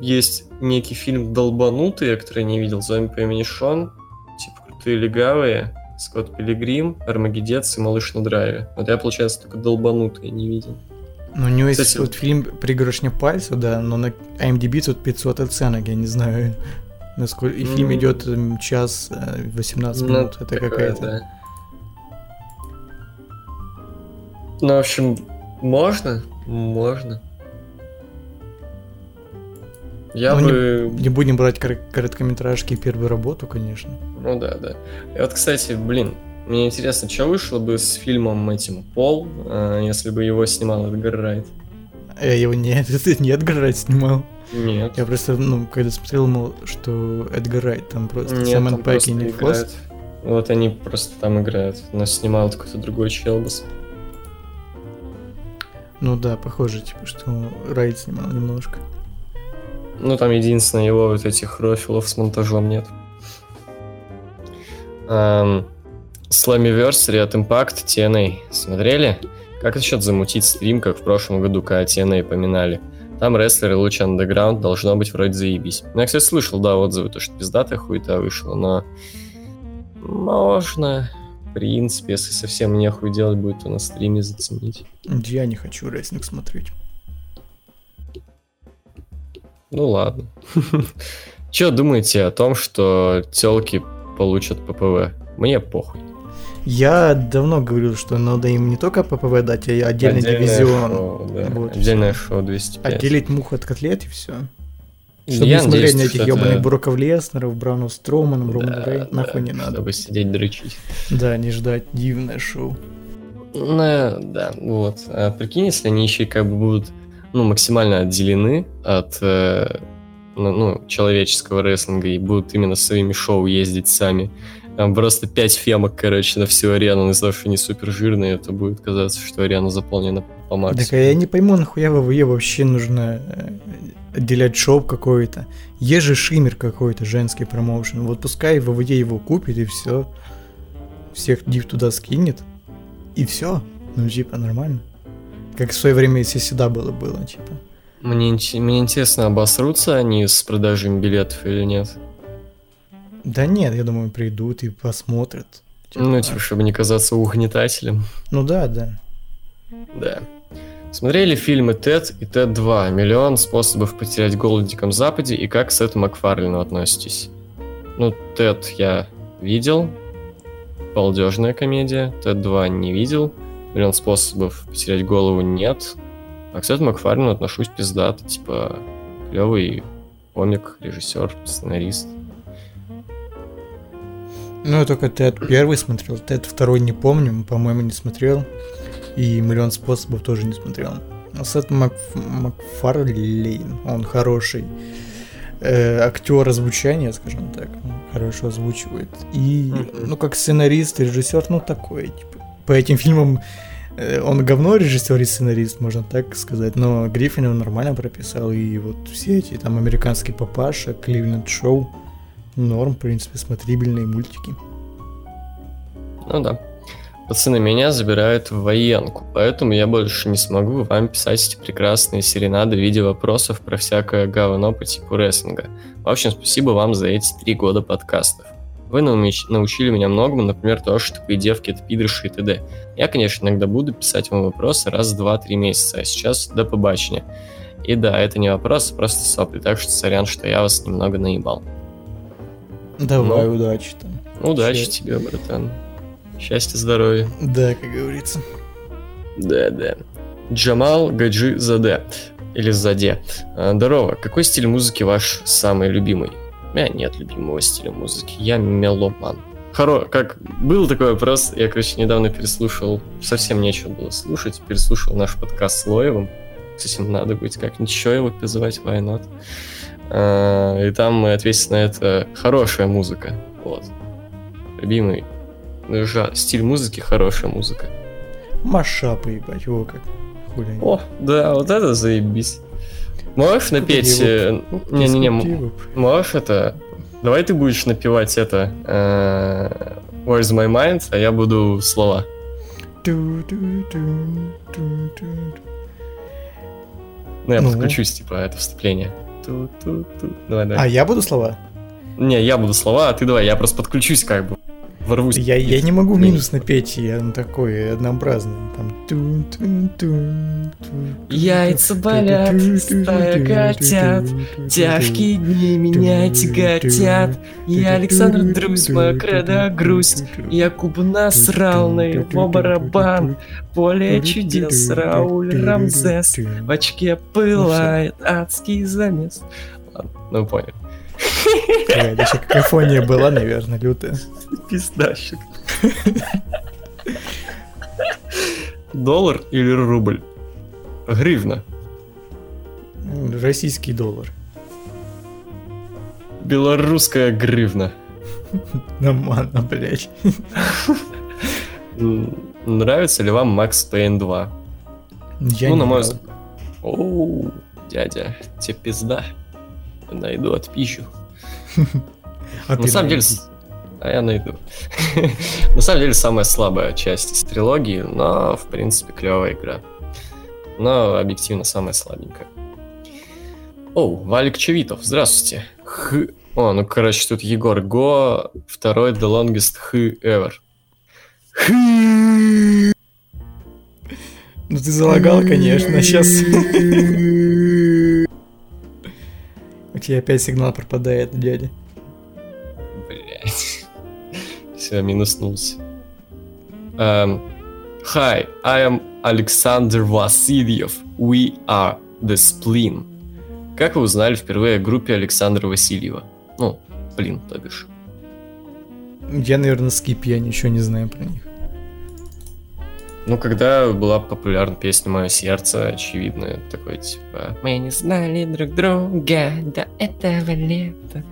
есть некий фильм «Долбанутые», который я не видел, зомби по имени Шон. Типа крутые легавые. Скотт Пилигрим, Армагеддец и Малыш на драйве. Вот я, получается, только долбанутые не видел. Ну, у него Кстати, есть вот фильм «Пригоршня пальца», да, но на IMDb тут 500 оценок, я не знаю, насколько... И mm. фильм идет час 18 э, ну, минут, это какая-то... Да. Ну, в общем, можно, можно. Я ну, бы... Не, не будем брать кор- короткометражки и первую работу, конечно. Ну да, да. И вот, кстати, блин, мне интересно, что вышло бы с фильмом этим Пол, э, если бы его снимал Эдгар Райт? Я его это не Эдгар Райт снимал. Нет. Я просто, ну, когда смотрел, думал, что Эдгар Райт там просто нет, Саймон Пэк и Ник Фрост. Вот они просто там играют. Но снимал какой-то другой челбус. Ну да, похоже, типа, что Райт снимал немножко. Ну, там единственное, его вот этих рофилов с монтажом нет. Эм, Slammiversary от Impact TNA смотрели? Как насчет замутить стрим, как в прошлом году, когда TNA поминали? Там рестлеры лучше андеграунд должно быть вроде заебись. Ну, я, кстати, слышал, да, отзывы, то, что пиздатая хуета вышла, но можно, в принципе, если совсем нехуй делать будет, то на стриме заценить. Я не хочу рестлинг смотреть. Ну ладно. Че думаете о том, что телки получат ППВ? Мне похуй. Я давно говорил, что надо им не только ППВ дать, а и отдельный Отдельное дивизион. Шоу, да. вот, Отдельное все. шоу 205. Отделить мух от котлет и все. Чтобы я не смотреть на этих ебаных это... Броков Леснеров, Браунов Строуманов, Романа да, Рей, да, нахуй не надо. Чтобы сидеть дрочить. Да, не ждать дивное шоу. Ну, да, вот. А прикинь, если они еще как бы будут ну, максимально отделены от э, ну, ну, человеческого рестлинга и будут именно своими шоу ездить сами. Там просто пять фемок, короче, на всю арену, но из-за того, что они супер жирные, это будет казаться, что арена заполнена по максимуму. Так а я не пойму, нахуя ВВЕ вообще нужно э, отделять шоу какой-то. Есть же шиммер какой-то, женский промоушен. Вот пускай ВВЕ его купит и все. Всех див туда скинет. И все. Ну, типа, нормально. Как в свое время, если всегда было, было, типа. Мне, мне интересно, обосрутся они с продажами билетов или нет? Да нет, я думаю, придут и посмотрят. Типа, ну, типа, чтобы не казаться угнетателем. Ну да, да. Да. Смотрели фильмы «Тед» и «Тед 2», «Миллион способов потерять голову в Диком Западе» и как к Сету Макфарлину относитесь? Ну, «Тед» я видел, балдежная комедия, «Тед 2» не видел, миллион способов потерять голову нет. А к Сету Макфарлину отношусь пиздато, типа клевый комик, режиссер, сценарист. Ну, я только Тед первый смотрел, Тед второй не помню, по-моему, не смотрел. И миллион способов тоже не смотрел. А Сет Макф... Макфарлейн, он хороший э, актер озвучания, скажем так, он хорошо озвучивает. И, ну, как сценарист, режиссер, ну, такой, типа, по этим фильмам э, он говно режиссер и сценарист, можно так сказать, но Гриффин его нормально прописал, и вот все эти, там, американский папаша, Кливленд Шоу, норм, в принципе, смотрибельные мультики. Ну да. Пацаны, меня забирают в военку, поэтому я больше не смогу вам писать эти прекрасные серенады в виде вопросов про всякое говно по типу рестлинга. В общем, спасибо вам за эти три года подкастов. Вы научили меня многому, например, то, что такие девки это пидорши и т.д. Я, конечно, иногда буду писать вам вопросы раз в 2-3 месяца, а сейчас до побачення. И да, это не вопрос, а просто сопли, так что сорян, что я вас немного наебал. Давай, Ну. удачи там. Удачи Счастья. тебе, братан. Счастья, здоровья. Да, как говорится. Да, да. Джамал Гаджи Заде. Или Заде. А, Здорово. Какой стиль музыки ваш самый любимый? У меня нет любимого стиля музыки. Я меломан. Хоро, как был такой вопрос, я, короче, недавно переслушал, совсем нечего было слушать, переслушал наш подкаст с Лоевым. Кстати, надо будет как-нибудь еще его позвать, why not? А, И там мы ответили на это хорошая музыка. Вот. Любимый ну, жа- стиль музыки хорошая музыка. Машапы, ебать, его как. Хули. О, да, вот это заебись. Можешь напеть... э, Не-не-не, уп. можешь это... Давай ты будешь напевать это... э, Where's my mind, а я буду слова. Ну, я Ну. подключусь, типа, это вступление. Ту-ту-ту. Давай, А давай. я буду слова? Не, я буду слова, а ты давай, я просто подключусь как бы. Ворвусь. Я, я не могу минус напеть, я ну, такой однообразный. Там. Яйца болят, стая котят, Тяжкие дни меня тяготят. Я Александр Друз, моя кредо грусть. Я Кубу насрал на его барабан. Поле чудес, Рауль Рамзес. В очке пылает адский замес. Ладно, ну понял. Какая еще какофония была, наверное, лютая. Пиздащик. Доллар или рубль? Гривна. Российский доллар. Белорусская гривна. Нормально, блядь. Нравится ли вам Макс Пейн 2? Я ну, не на мой взгляд. Оу, дядя, тебе пизда. Найду отпищу. А На самом деле, а я найду. На самом деле, самая слабая часть из трилогии, но, в принципе, клевая игра. Но, объективно, самая слабенькая. Оу, Валик Чевитов, здравствуйте. Х... О, ну, короче, тут Егор Го, второй The Longest Х Ever. Х... Ну ты залагал, конечно, сейчас. У тебя опять сигнал пропадает, дядя. Блять. Все, минуснулся. Эм, Hi, I am Alexander Васильев. We are the Spleen. Как вы узнали впервые о группе Александра Васильева? Ну, блин, то бишь. Я, наверное, скип, я ничего не знаю про них. Ну, когда была популярна песня «Мое сердце», очевидно, такой, типа... Мы не знали друг друга до этого лета.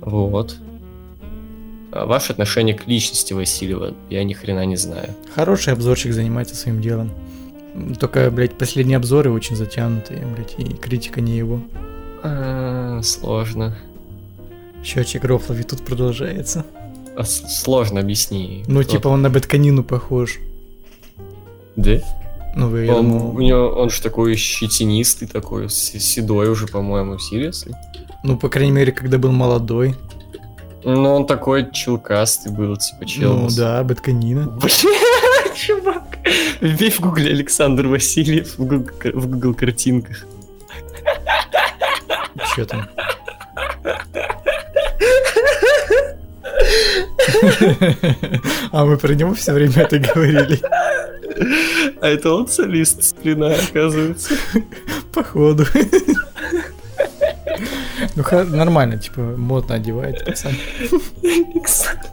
Вот. А ваше отношение к личности Васильева я ни хрена не знаю. Хороший обзорчик занимается своим делом. Только, блядь, последние обзоры очень затянутые, блядь, и критика не его. А, сложно. Счетчик Рофлови тут продолжается. А сложно объясни. Ну, кто- типа, он на Бэтканину похож. Да? Ну, я Он, думал- у него, он же такой щетинистый такой, седой уже, по-моему, серьезно. Ну, по крайней мере, когда был молодой. Ну, он такой чулкастый был, типа, чел. Ну, да, Бэтканина. Бля, чувак. Вбей в гугле Александр Васильев в Google, в Google картинках. Че там? А мы про него все время это говорили. А это он солист Сплина, оказывается. Походу. Ну, нормально, типа, модно одевает пацан. Александр,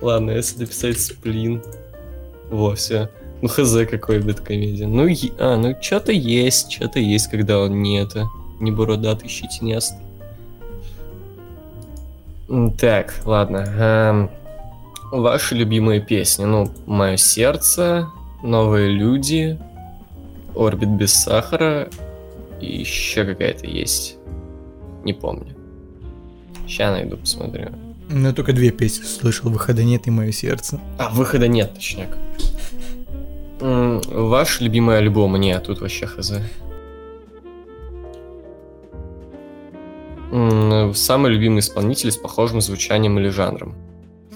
Ладно, если написать сплин. Во, все. Ну, хз, какой бэткомедия. Ну, а, ну, что-то есть, что-то есть, когда он не это не бородатый, щетинистый. М, Так, ладно. эм, ваши любимые песни. Ну, «Мое сердце», «Новые люди», «Орбит без сахара» и еще какая-то есть. Не помню. Сейчас найду, посмотрю. Ну, я только две песни слышал. Выхода нет и мое сердце. А, выхода нет, точняк. Ваш любимый альбом? Нет, тут вообще хз. Самый любимый исполнитель с похожим звучанием или жанром?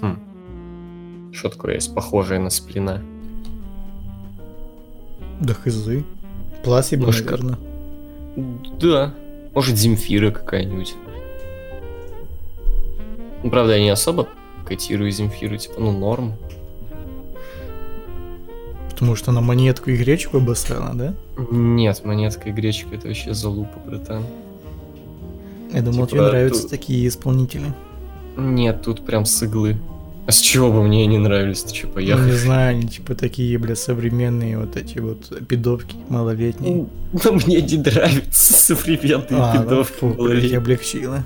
Хм. Что такое есть похожее на сплина? Да хызы. Пласиба, Может, наверное. Да. Может, Земфира какая-нибудь. Ну, правда, я не особо котирую Земфиру, типа, ну, норм. Потому что она монетку и гречку обосрала, да? Нет, монетка и гречка это вообще залупа, братан. Я думал, Типа, тебе нравятся тут- такие исполнители. Нет, тут прям с иглы. А с чего бы мне не нравились? Ты что, Ну, поехал? не знаю, они типа такие, бля, современные вот эти вот пидовки малолетние. Ну, мне не нравятся современные А, ну, пидовки. фу, блядь, малолетние. облегчило.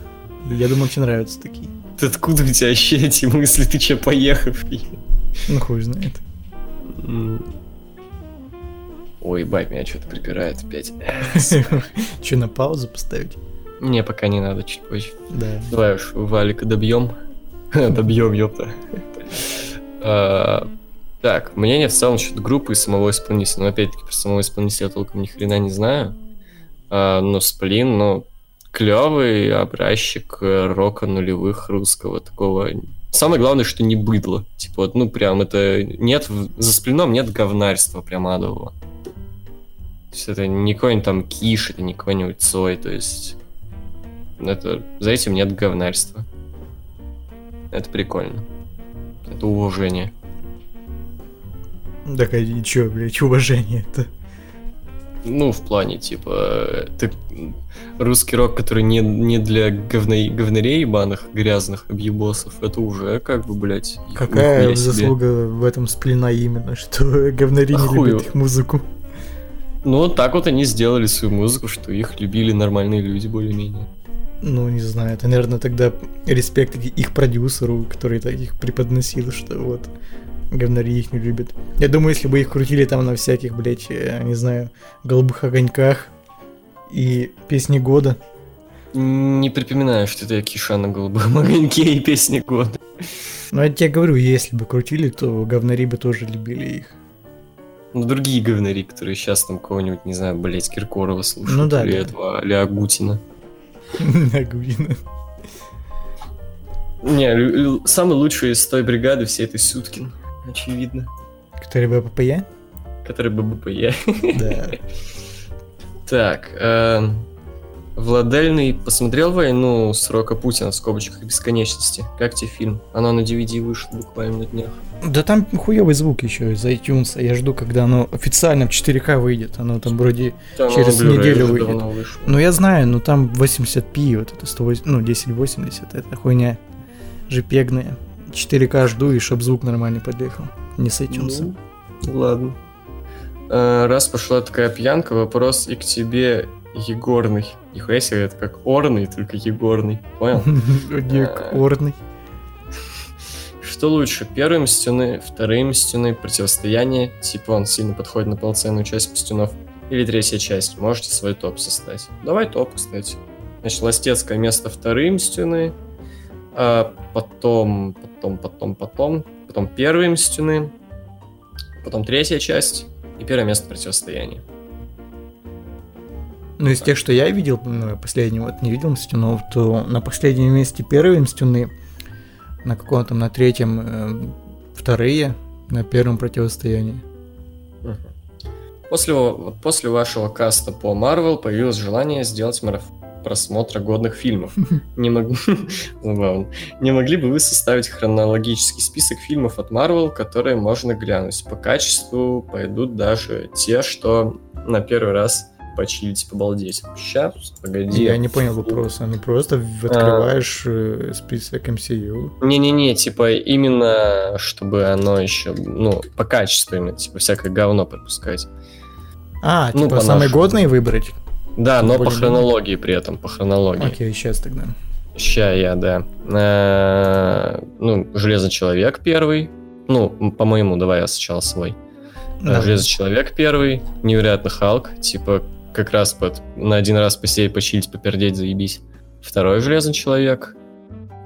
Я думал, тебе нравятся такие. Ты откуда у тебя вообще эти мысли? Ты че, поехав? Ну, хуй знает. Ой, бать, меня что-то припирает опять. Че, на паузу поставить? Мне пока не надо, чуть позже. Да. Давай уж Валика добьем. Добьем, ёпта. А, Так, мнение в целом насчет группы и самого исполнителя. Но опять-таки про самого исполнителя я толком ни хрена не знаю. А, Но Сплин, ну, клевый образчик э, рока нулевых русского такого. Самое главное, что не быдло. Типа, вот, ну, прям это... Нет, за Сплином нет говнарства прям адового. То есть это не какой-нибудь там Киш, это не какой-нибудь Цой, то есть... Это, за этим нет говнарства. Это прикольно. Это уважение. Так, а чё, блядь, уважение это? Ну, в плане, типа, ты русский рок, который не, не для говна- говнарей ебаных, грязных объебосов, это уже как бы, блядь, Какая нихуя себе. заслуга в этом сплина именно, что говнари А не любят их музыку? Ну, вот так вот они сделали свою музыку, что их любили нормальные люди более-менее. Ну, не знаю, это, наверное, тогда респект их продюсеру, который так их преподносил, что вот говнари их не любят. Я думаю, если бы их крутили там на всяких, блядь, э, не знаю, голубых огоньках и песни года, Не припоминаю, что это Киша на голубом огоньке и песни года. ну, я тебе говорю, если бы крутили, то говнари бы тоже любили их. Ну, другие говнари, которые сейчас там кого-нибудь, не знаю, блять, Киркорова слушают. Ну да, или да. этого, или Агуина. Не, самый лучший из той бригады всей этой Сюткин, очевидно. Который БППЯ? Который ББПЕ. Да. Так, эм, Владельный посмотрел «Войну срока Путина» в скобочках и бесконечности. Как тебе фильм? Оно на DVD вышло буквально на днях. Да там хуёвый звук еще из iTunes. Я жду, когда оно официально в 4К выйдет. Оно там вроде... Там Через оно неделю выйдет. Ну я знаю, но там 80p, вот это 180, ну 1080, это хуйня жпегная. 4К жду, и чтоб звук нормальный подъехал. Не с iTunes. Ну, ладно. Э, Раз пошла такая пьянка, вопрос и к тебе, Егорный. Нихуя себе, это как Орный, только Егорный. Понял? Дик Орный. Что лучше, первые мстюны, вторые мстюны, противостояние, типа он сильно подходит на полноценную часть мстюнов, или третья часть, можете свой топ составить. Давай топ, кстати. Значит, Ластецкое место вторые мстюны, а потом, потом, потом, потом, потом первые мстюны, потом третья часть и первое место противостояния. Ну, из тех, что я видел, ну, я последний вот не видел Мстюнов, то на последнем месте первые Мстюны, на каком там, на третьем э, вторые, на первом противостоянии. После, после вашего каста по Marvel появилось желание сделать мараф- просмотра годных фильмов. Не, мог... Не могли бы вы составить хронологический список фильмов от Marvel, которые можно глянуть? По качеству пойдут даже те, что на первый раз почилить, побалдеть. Сейчас, погоди. Я не понял вопроса. Ну просто в- открываешь э, список MCU. Не-не-не, типа именно, чтобы оно еще, ну, по качеству именно, типа всякое говно пропускать. А, Ну, типа самые годные выбрать? Да, но по хронологии при этом, по хронологии. Окей, сейчас тогда. Ща я, да. Э, Ну, Железный Человек первый. Ну, по-моему, давай я сначала свой. Да. Железный Человек первый, Невероятный Халк, типа как раз под, на один раз посидеть, почилить, попердеть, заебись. Второй Железный Человек,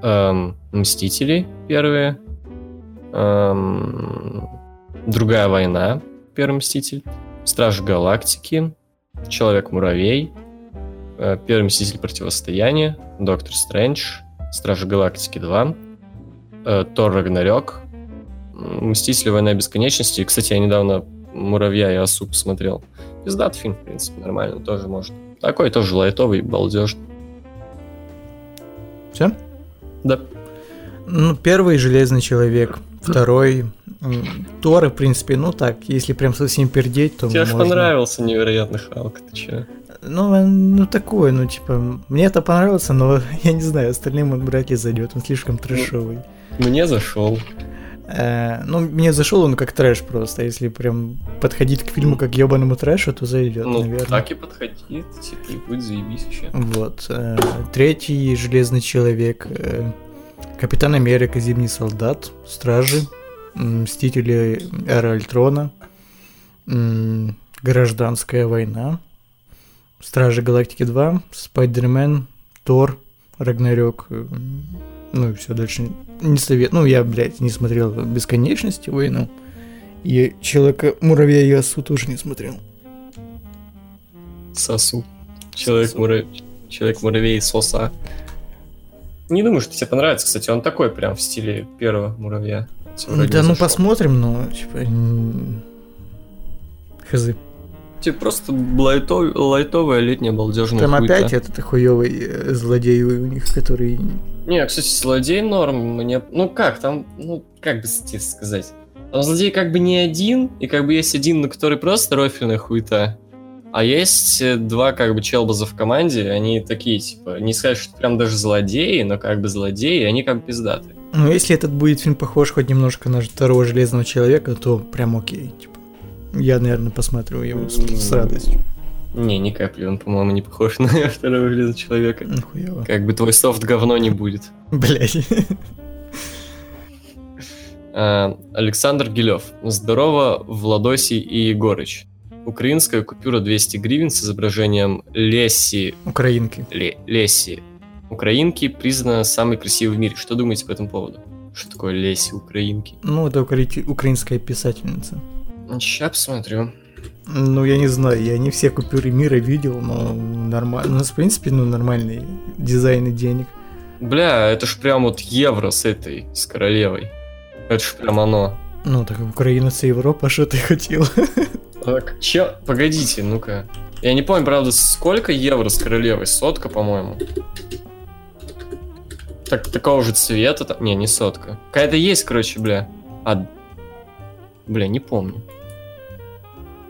эм, Мстители первые, эм, Другая война, Первый Мститель, Стражи Галактики, Человек-муравей, э, Первый Мститель Противостояние, Доктор Стрэндж, Стражи Галактики 2, э, Тор Рагнарёк, Мстители Война Бесконечности. Кстати, я недавно Муравья и Осу посмотрел. Пиздат фильм, в принципе, нормально, тоже может. Такой тоже лайтовый, балдеж. Все? Да. Ну, первый Железный Человек, второй Тор, в принципе, ну так, если прям совсем пердеть, то Тебе же можно. понравился Невероятный Халк, ты че? Ну, ну такой, ну типа, мне это понравился, но я не знаю, остальным он вряд ли зайдет, он слишком трэшовый. Мне зашел. Э, ну, мне зашел он как трэш просто. Если прям подходить к фильму как ебаному трэшу, то зайдет, Ну, наверное. так и подходит, типа, и будет заебись вообще. Вот. э, третий Железный Человек. э, Капитан Америка, Зимний Солдат, Стражи, Мстители Эра Альтрона, Гражданская война, Стражи Галактики 2, Спайдермен, Тор, Рагнарёк. Ну и все, дальше не совет. Ну, я, блядь, не смотрел Бесконечности войну. И Человека Муравья и Осу тоже не смотрел. Сосу. Человек-муравей. Человек-муравей соса. Не думаю, что тебе понравится, кстати, он такой прям в стиле первого муравья. Да, ну зашел. посмотрим, но типа. Хз. Типа просто лайтов- лайтовая летняя балдежная Там хуйта. опять этот хуёвый э, злодей у них, который. Не, кстати, злодей норм. Мне... Ну как, там, ну как бы тебе сказать. Там злодей как бы не один, и как бы есть один, на который просто рофельная хуйта. А есть э, два как бы челбаза в команде, они такие, типа, не сказать, что прям даже злодеи, но как бы злодеи, они как бы пиздаты. Ну, если этот будет фильм похож хоть немножко на второго железного человека, то прям окей. Я, наверное, посмотрю его с, с радостью. Не, ни капли, он, по-моему, не похож на второго железного человека. Ну, хуёво. Как бы твой софт говно не будет. Блять. А, Александр Гилев. Здорово, Владосий и Егорыч. Украинская купюра 200 гривен с изображением Леси Украинки. Ле- Леси. Украинки признана самой красивой в мире. Что думаете по этому поводу? Что такое Леси Украинки? Ну, это укра- украинская писательница. Сейчас посмотрю. Ну, я не знаю, я не все купюры мира видел, но нормально. У нас, в принципе, ну, нормальный дизайн и денег. Бля, это ж прям вот евро с этой, с королевой. Это ж прям оно. Ну, так Украина это Европа, что ты хотел? Так, чё? Погодите, ну-ка. Я не помню, правда, сколько евро с королевой? Сотка, по-моему. Так, такого же цвета там. Не, не сотка. Какая-то есть, короче, бля. А... Бля, не помню.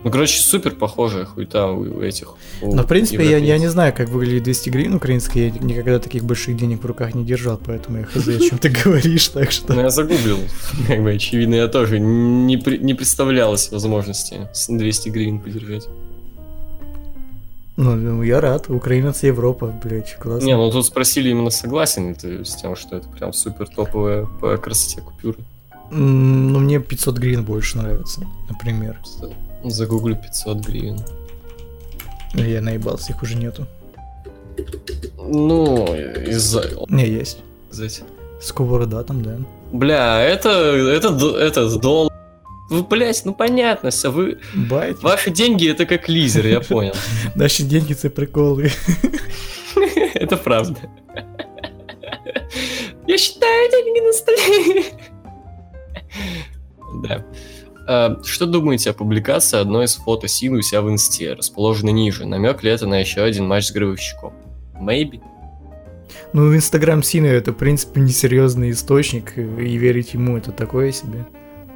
Ну, короче, супер похожая хуйта у, этих. у Но, в принципе, я, я не европейцев. знаю, как выглядит 200 гривен украинские. Я никогда таких больших денег в руках не держал, поэтому я хз, о чем ты говоришь, так Ну, что... я загуглил. Как бы, очевидно, я тоже не, при- не представлялось возможности с 200 гривен подержать. Ну, ну, я рад. Украина это Европа, блядь, классно. Не, ну тут спросили именно согласен ли ты с тем, что это прям супер топовая по красоте купюры. М, Ну, мне 500 гривен больше нравится, например. Просто Загуглю 500 гривен. Я наебался, их уже нету. Ну, из-за... Не, есть. сказать. Сковорода там, да. Бля, это, это, это доллар. Вы, блять, ну понятно, все, вы... Байт. Ваши деньги это как лизер, я понял. Наши деньги це приколы. Это правда. Я считаю деньги на столе. Да. А, Что думаете о публикации одной из фото Сины у себя в инсте, расположенной ниже? Намек ли это на еще один матч с гробовщиком? Maybe? Ну, Инстаграм Сина это, в принципе, несерьезный источник, и верить ему это такое себе.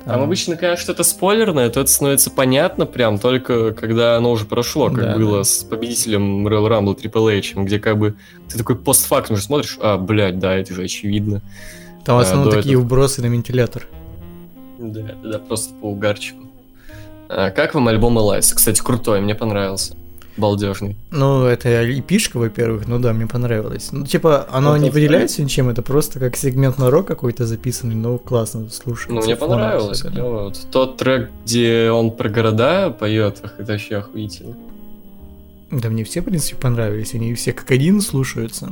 Там обычно, когда что-то спойлерное, то это становится понятно прям только когда оно уже прошло, как Да, было да. с победителем Royal Rumble Triple H, где как бы ты такой постфактум уже смотришь, а, блядь, да, это же очевидно. Там в а, основном до такие этого. вбросы на вентилятор. Да, да, да, просто по угарчику. А, как вам альбом Элайса? Кстати, крутой, мне понравился. Балдежный. Ну, это эпишка, во-первых, ну да, мне понравилось. Ну, типа, оно Вот не выделяется ничем, это просто как сегмент на рок какой-то записанный, но классно слушается. Ну, мне понравилось. клево. Вот тот трек, где он про города поет, это вообще охуительно. Да мне все, в принципе, понравились, они все как один слушаются.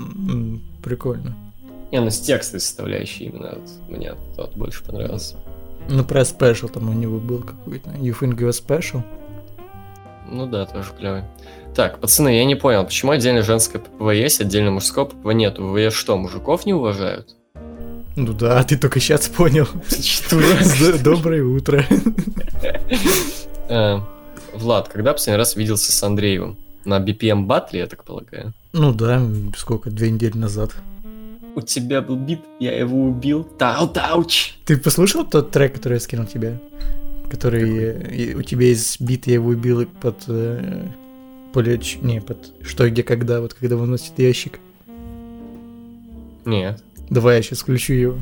Прикольно. Не, ну с текстовой составляющей именно вот, мне тот больше понравился. Ну, про спешл там у него был какой-то. You think you're special? Ну да, тоже клевый. Так, пацаны, я не понял, почему отдельно женское ППВ есть, отдельно мужское ППВ нет? В ВВС что, мужиков не уважают? Ну да, ты только сейчас понял. Доброе утро. Э, Влад, когда последний раз виделся с Андреевым? На BPM батле, я так полагаю. Ну да, сколько, две недели назад. У тебя был бит, я его убил. Тау-тауч! Ты послушал тот трек, который я скинул тебе? Который у тебя есть бит, я его убил под э, поле... Не, под что, где, когда, вот когда выносит ящик. Нет. Давай я сейчас включу его.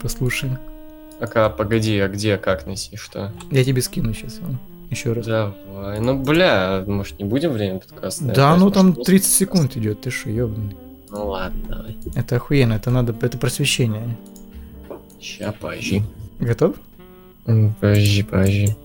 Послушаем. Ака, погоди, а где, как найти, что? Я тебе скину сейчас еще раз. Давай, ну бля, может не будем время подкаста? Да, ну там просто- 30 секунд идет, ты что, ебаный. Ну ладно, давай. Это охуенно, это надо, это просвещение. Ща, подожди. Готов? Подожди, подожди.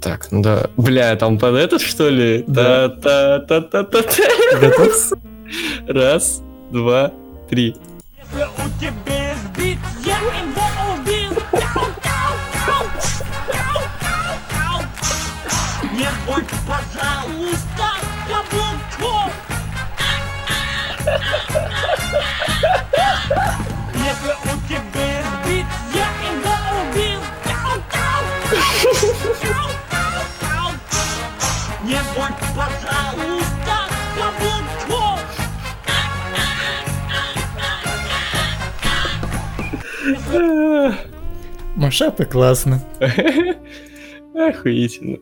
Так, ну да. Бля, там под этот, что ли? Да. Та-та-та-та-та-та. Готов? Раз, два, три. Если у тебя есть бит, я его убил. Кау, Машапы классно. Охуительно.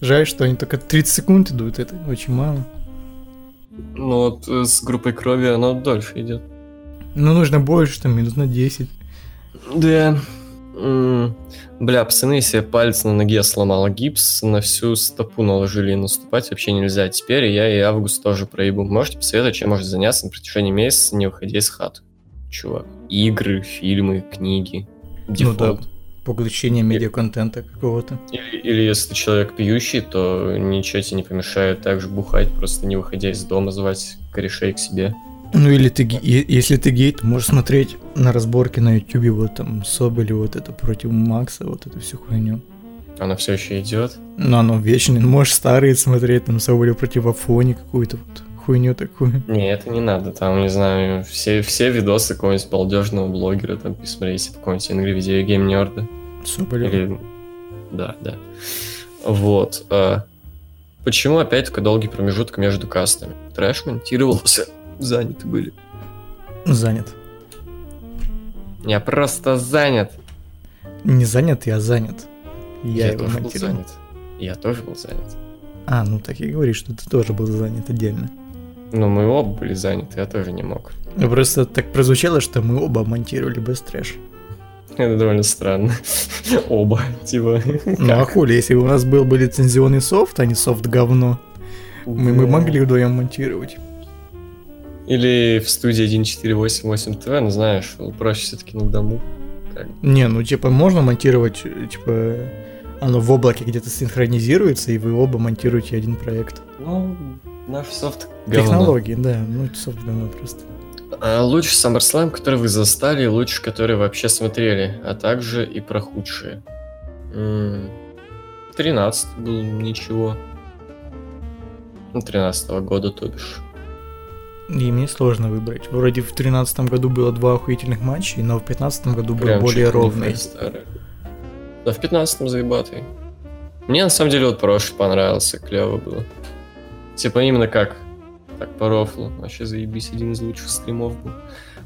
Жаль, что они только 30 секунд идут, это очень мало. Ну вот э, с группой крови оно дольше идет. Ну, нужно больше, там, минут на 10. Да. М, Бля, пацаны, себе палец на ноге сломала гипс, на всю стопу наложили, и наступать вообще нельзя. Теперь я и Август тоже проебу. Можете посоветовать, чем можно заняться на протяжении месяца, не выходя из хаты? Чувак. Игры, фильмы, книги. Ну да, Дефолт. поглощение медиаконтента какого-то. Или, или если ты человек пьющий, то ничего тебе не помешает также бухать, просто не выходя из дома, звать корешей к себе. Ну или ты, если ты гей, то можешь смотреть на разборки на ютубе, вот там Соболи, вот это против Макса, вот эту всю хуйню. Она все еще идет. Но оно вечное, ну, можешь старые смотреть, там Соболи против Афони, какую-то вот хуйню такую. Не, это не надо. Там, не знаю, все, все видосы какого-нибудь балдежного блогера, там, посмотрите, какого-нибудь Angry Video Game Nerd. Соболев. Или... Да, да. Вот. а, Почему опять такой долгий промежуток между кастами? Трэш монтировался, заняты были. Занят. Я просто занят. Не занят, я занят. Я, его тоже был монтировал. занят. Я тоже был занят. А, ну так и говоришь, что ты тоже был занят отдельно. Но мы оба были заняты, я тоже не мог. Ну, Просто так прозвучало, что мы оба монтировали без трэш. Это довольно странно. Оба, типа. Ну а хули, если бы у нас был бы лицензионный софт, а не софт говно, мы, мы могли вдвоем монтировать. Или в студии 1488 ТВ, ну знаешь, проще все-таки на дому. Как. Не, ну типа можно монтировать, типа оно в облаке где-то синхронизируется, и вы оба монтируете один проект. Ну, наш софт говно. Технологии, да, ну это софт говно просто. А лучший SummerSlam, который вы застали, и лучший, который вообще смотрели, а также и про худшие. М, 13 был ничего. Ну, 13 года, то бишь. И мне сложно выбрать. Вроде в тринадцатом году было два охуительных матча, но в пятнадцатом году был Прям более ровный. Да, в 15-м заебатый. Мне на самом деле вот прошлый понравился, клево было. Типа именно как так по рофлу. Вообще заебись, один из лучших стримов был.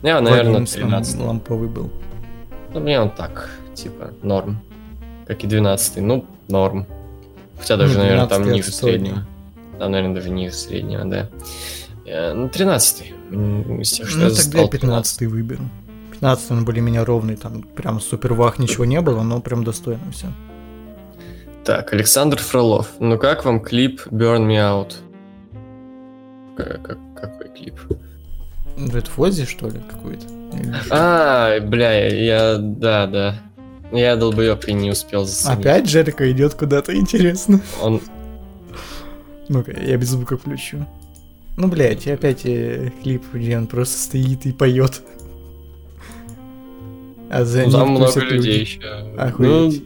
Я, наверное, Вадим Слам- 13 ламповый был. Ну, мне он так, типа, норм. Как и 12 ну, норм. Хотя даже, Ну, наверное, там 12-й ниже среднего. Там, наверное, даже ниже среднего, да. Э, Ну, 13 Из тех, что Ну, я тогда я 15 выберу. 15 он более-менее ровный, там прям супер вах ничего не было, но прям достойно все. Так, Александр Фролов. Ну как вам клип Burn Me Out? Как- какой клип? Это Фози, что ли, какой-то? А, бля, я, да, да. Я долбоёб и не успел заценить. Опять Джерика идет куда-то, интересно. Он, Ну-ка, я без звука включу. Ну, блядь, опять э, клип, где он просто стоит и поет. А за ну, там много люди. людей еще. Ну, Охуеть.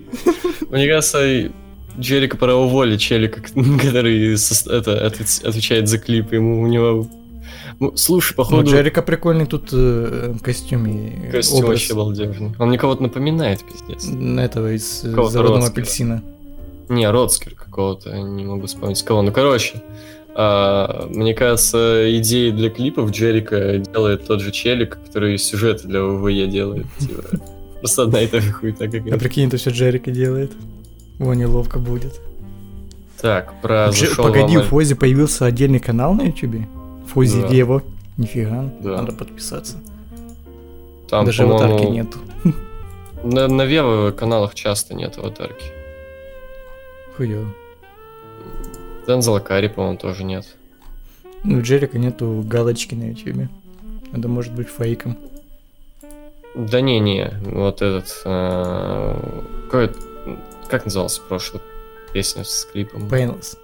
мне кажется, Джерика пора уволить челика, который это, отвечает за клип. Ему у него... Ну, слушай, Ну, походу, Джерика прикольный тут э, костюме. костюм образ вообще балдежный. Он мне кого-то напоминает, пиздец. этого из заводного Роцкера. апельсина. Не, Родскер какого-то, не могу вспомнить кого. Ну, короче, а, мне кажется, идеи для клипов Джерика делает тот же челик, который сюжеты для ВВЕ делает. Типа, Просто одна и та же хуйта А прикинь, это все Джерика делает. Его неловко будет. Так, про зашел Погоди, у Фози появился отдельный канал на ютубе? Фози Да. Лево. Нифига, Да. надо подписаться. Там, Даже аватарки нету. На, на Вево каналах часто нет аватарки. Хуёво. Дензела Карри, по-моему, тоже нет. Ну, у Джерика нету галочки на ютубе. Это может быть фейком. Да не-не, вот этот... а, какой как назывался прошлый песня с клипом? Painless.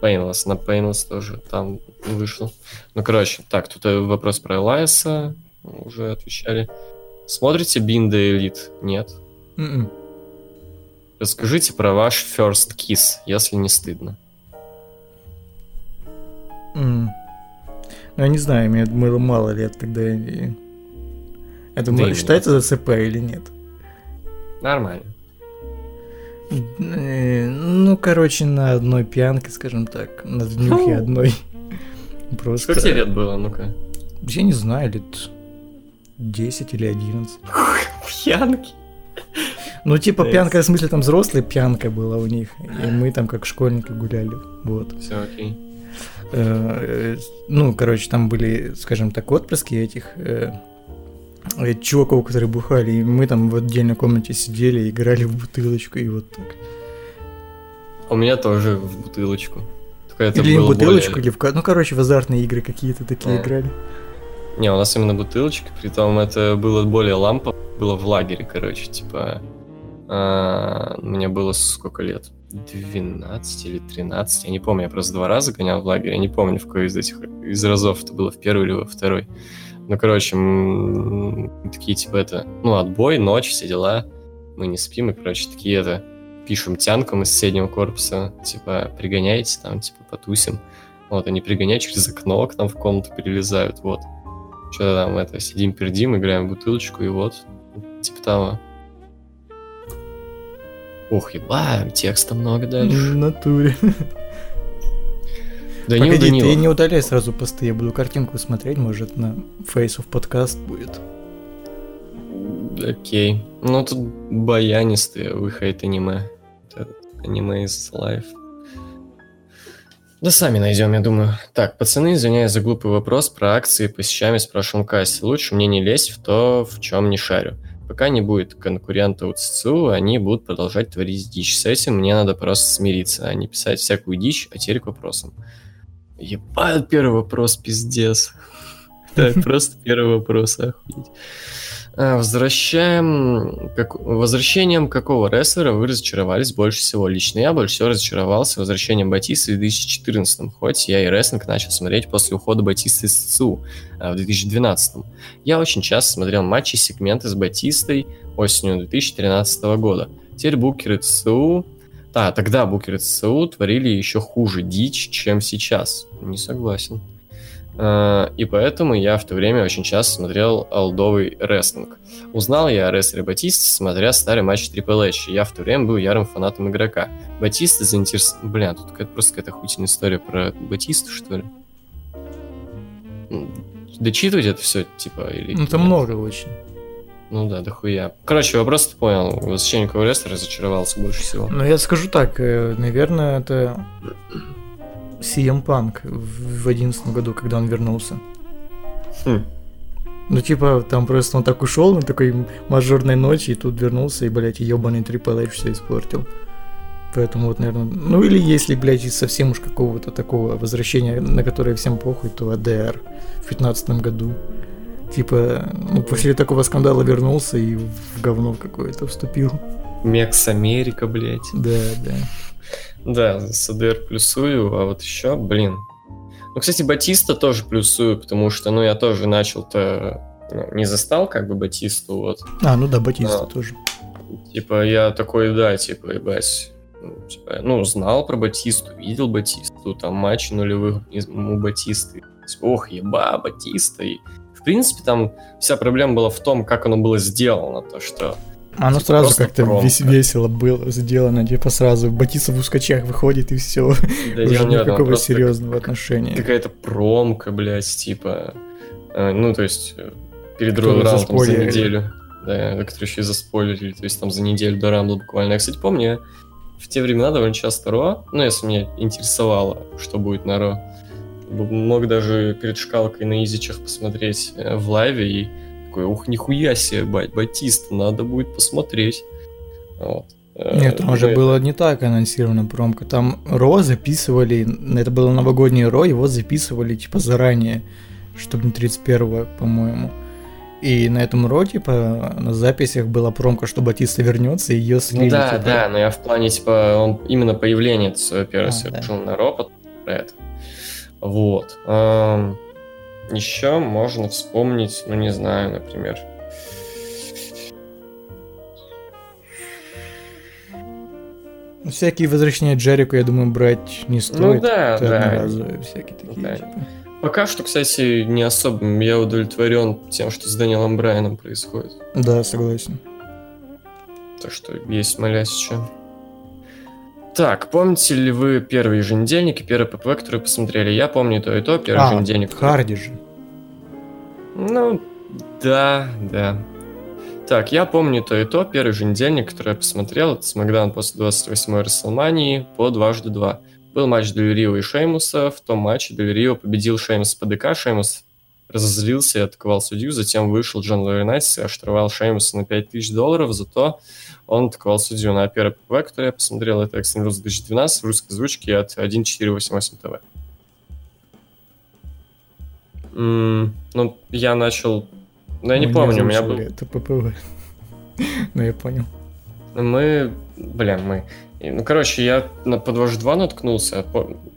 Painless, на Painless тоже там вышел. Ну, короче, так, тут э, вопрос про Элайса уже отвечали. Смотрите Бинда Элит? Нет. М-м. Расскажите про ваш first kiss, если не стыдно. М. Ну, я не знаю, мне было мало лет тогда. и- Это Да считается ЗЦП или нет? Нормально. Э, Ну, короче, на одной пьянке, скажем так, на днюхе одной. Просто... Сколько тебе лет было, ну-ка? Я не знаю, лет 10 или 11. Пьянки. Ну, типа, пьянка, в смысле, там взрослая пьянка была у них. И мы там как школьники гуляли. Вот. Все окей. Э, Ну, короче, там были, скажем так, отпрыски этих э, э, чуваков, которые бухали. И мы там в отдельной комнате сидели, играли в бутылочку и вот так. У меня тоже в бутылочку. Только это или в бутылочку, более- или в... Ну, короче, в азартные игры какие-то такие А. играли. Не, у нас именно бутылочка, притом это было более лампа, было в лагере, короче, типа... а, мне было сколько лет? 12 или 13, я не помню, я просто два раза гонял в лагерь, я не помню, в какой из этих из разов это было, в первый или во второй. Ну, короче, такие, типа, это, ну, отбой, ночь, все дела, мы не спим, и, короче, такие, это, пишем тянкам из соседнего корпуса, типа, пригоняйте там, типа, потусим. Вот, они пригоняют через окно, к нам в комнату перелезают, вот. Что-то там, это, сидим, пердим, играем в бутылочку, и вот, типа того. Ух, еба, текста много дальше. В натуре. Данил Погоди, ты Данилов. не удаляй сразу посты, я буду картинку смотреть, может на Face of подкаст будет. Окей. Ну, тут баянистые, вы хейт аниме. Этот Аниме из лайф. Да сами найдем, я думаю. Так, пацаны, извиняюсь за глупый вопрос про акции по с прошлом кассе. Лучше мне не лезть в то, в чем не шарю. Пока не будет конкурента у ЦЦУ, они будут продолжать творить дичь. С этим мне надо просто смириться, а не писать всякую дичь, а теперь к вопросам. Ебать, первый вопрос, пиздец. Да, просто первый вопрос, охуеть. А, Возвращаем... Как... Возвращением какого рестлера вы разочаровались больше всего? Лично я больше всего разочаровался возвращением Батиста в 2014 хоть я и рестлинг начал смотреть после ухода Батиста из ЦУ в 2012 Я очень часто смотрел матчи сегменты с Батистой осенью 2013 года. Теперь букеры ЦУ... Да, тогда букеры ЦУ творили еще хуже дичь, чем сейчас. Не согласен. Э, И поэтому я в то время очень часто смотрел олдовый рестлинг. Узнал я о рестлере Батисте, смотря старый матч Triple H. и Я в то время был ярым фанатом игрока. Батиста заинтересовал... Бля, тут какая-то просто какая-то охуительная история про Батисту, что ли? Дочитывать это все, типа, или... Ну, там много очень. Ну да, дохуя. Короче, вопрос ты понял. Возвращение Лестера разочаровался больше всего. Ну, я скажу так, э, наверное, это CM Punk в одиннадцатом году, когда он вернулся. Хм. Ну, типа, там просто он так ушел на такой мажорной ночи, и тут вернулся, и, блядь, ебаный Triple H все испортил. Поэтому вот, наверное, ну или если, блядь, из совсем уж какого-то такого возвращения, на которое всем похуй, то АДР в пятнадцатом году. Типа, ну, после такого скандала вернулся и в говно какое-то вступил. Мекс Америка, блядь. Да, да. Да, с АДР плюсую, а вот еще, блин. Ну, кстати, Батиста тоже плюсую, потому что, ну, я тоже начал-то, ну, не застал как бы Батисту, вот. А, ну да, Батиста Да. тоже. Типа, я такой, да, типа, ебать, ну, типа, ну, знал про Батисту, видел Батисту, там, матчи нулевых у Батисты. Ох, еба, Батиста. И, в принципе, там вся проблема была в том, как оно было сделано, то, что Оно Типа, сразу как-то вес- весело было сделано, типа сразу Батиса в ускачах выходит и все. да, Уже дело не в этом, никакого серьезного отношения. какая-то промка, блядь, типа, э, ну, то есть, э, перед Rumble там за неделю, да, которые еще и заспойлерили, то есть там за неделю до Рамбла буквально. Я, кстати, помню, в те времена довольно часто Ро, ну, если меня интересовало, что будет на Ро, мог даже перед шкалкой на изичах посмотреть э, в лайве и такой, ух, нихуя себе, бать, Батиста, надо будет посмотреть. Вот. Э, Нет, там уже это- было не так анонсирована промка. Там Ро записывали, это было новогоднее Ро, его записывали типа заранее, чтобы не 31 по-моему. И на этом Ро, типа, на записях была промка, что Батиста вернется, и ее слили. Ну да, типа. да, но я в плане, типа, он именно появление это свое первое А, совершил на ропот про это. Вот. еще можно вспомнить, ну не знаю, например. Ну, Всякие возвращения Джерику, я думаю, брать не стоит. Ну да, Это да. всякие такие, Да. типа. Пока что, кстати, не особо я удовлетворен тем, что с Дэниелом Брайаном происходит. Да, согласен. Так что есть молясь еще. Так, помните ли вы первый еженедельник и первый ППВ, который посмотрели? Я помню то и то, первый А, еженедельник. Харди же. Ну, да, да. Так, я помню то и то. Первый же недельник, который я посмотрел, это SmackDown после 28-й Рестлмании по дважды два. Был матч Дель Рио и Шеймуса. В том матче Дель Рио победил Шеймус по ДК. Шеймус разозлился и атаковал судью. Затем вышел Джон Лавринайтис и оштрафовал Шеймуса на 5000 долларов. Зато он атаковал судью на первый ППВ, который я посмотрел. Это Extreme Rules 2012 в русской озвучке от 1488 ТВ. М, Ну, я начал... Ну, я не Мы помню, у меня был... Это ППВ. Ну, я понял. Мы... Блин, мы... Ну, короче, я на подвож 2 наткнулся.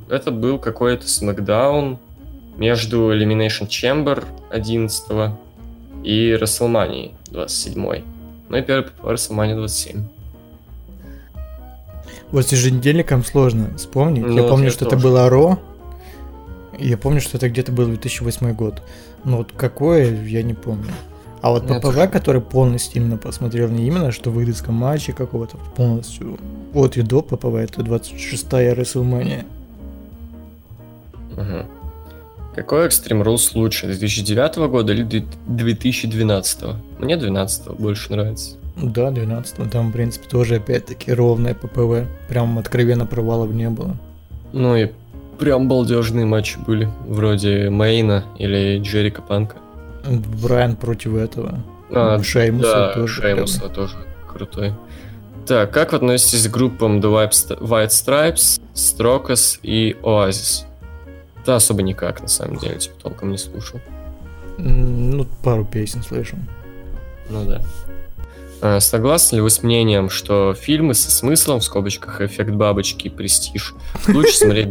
Это был какой-то смакдаун между Elimination Chamber 11 и WrestleMania 27. Ну и первый по WrestleMania 27. Вот с еженедельником сложно вспомнить. Ну, я вот помню, я что тоже. это было Ро. Я помню, что это где-то был 2008 год. Но вот какое, я не помню. А вот Я ППВ, тоже. который полностью именно посмотрел, не именно, что выдыска матча какого-то полностью от и до ППВ, это 26-я WrestleMania. Мгм. Какой Extreme Rules лучше, 2009 года или 2012? Мне 12 больше нравится. Да, 12 там, в принципе, тоже опять-таки ровное ППВ. Прям откровенно провалов не было. Ну и прям балдежные матчи были, вроде Мейна или Джерика Панка. Брайан против этого. А, Шеймуса да, тоже. Шеймуса тоже крутой. Так, как вы относитесь к группам The White St- White Stripes, Strokas и Oasis? Да, особо никак, на самом деле, типа, толком не слушал. Ну, пару песен слышал. Ну да. А, Согласны ли вы с мнением, что фильмы со смыслом, в скобочках «Эффект бабочки» и «Престиж» лучше смотреть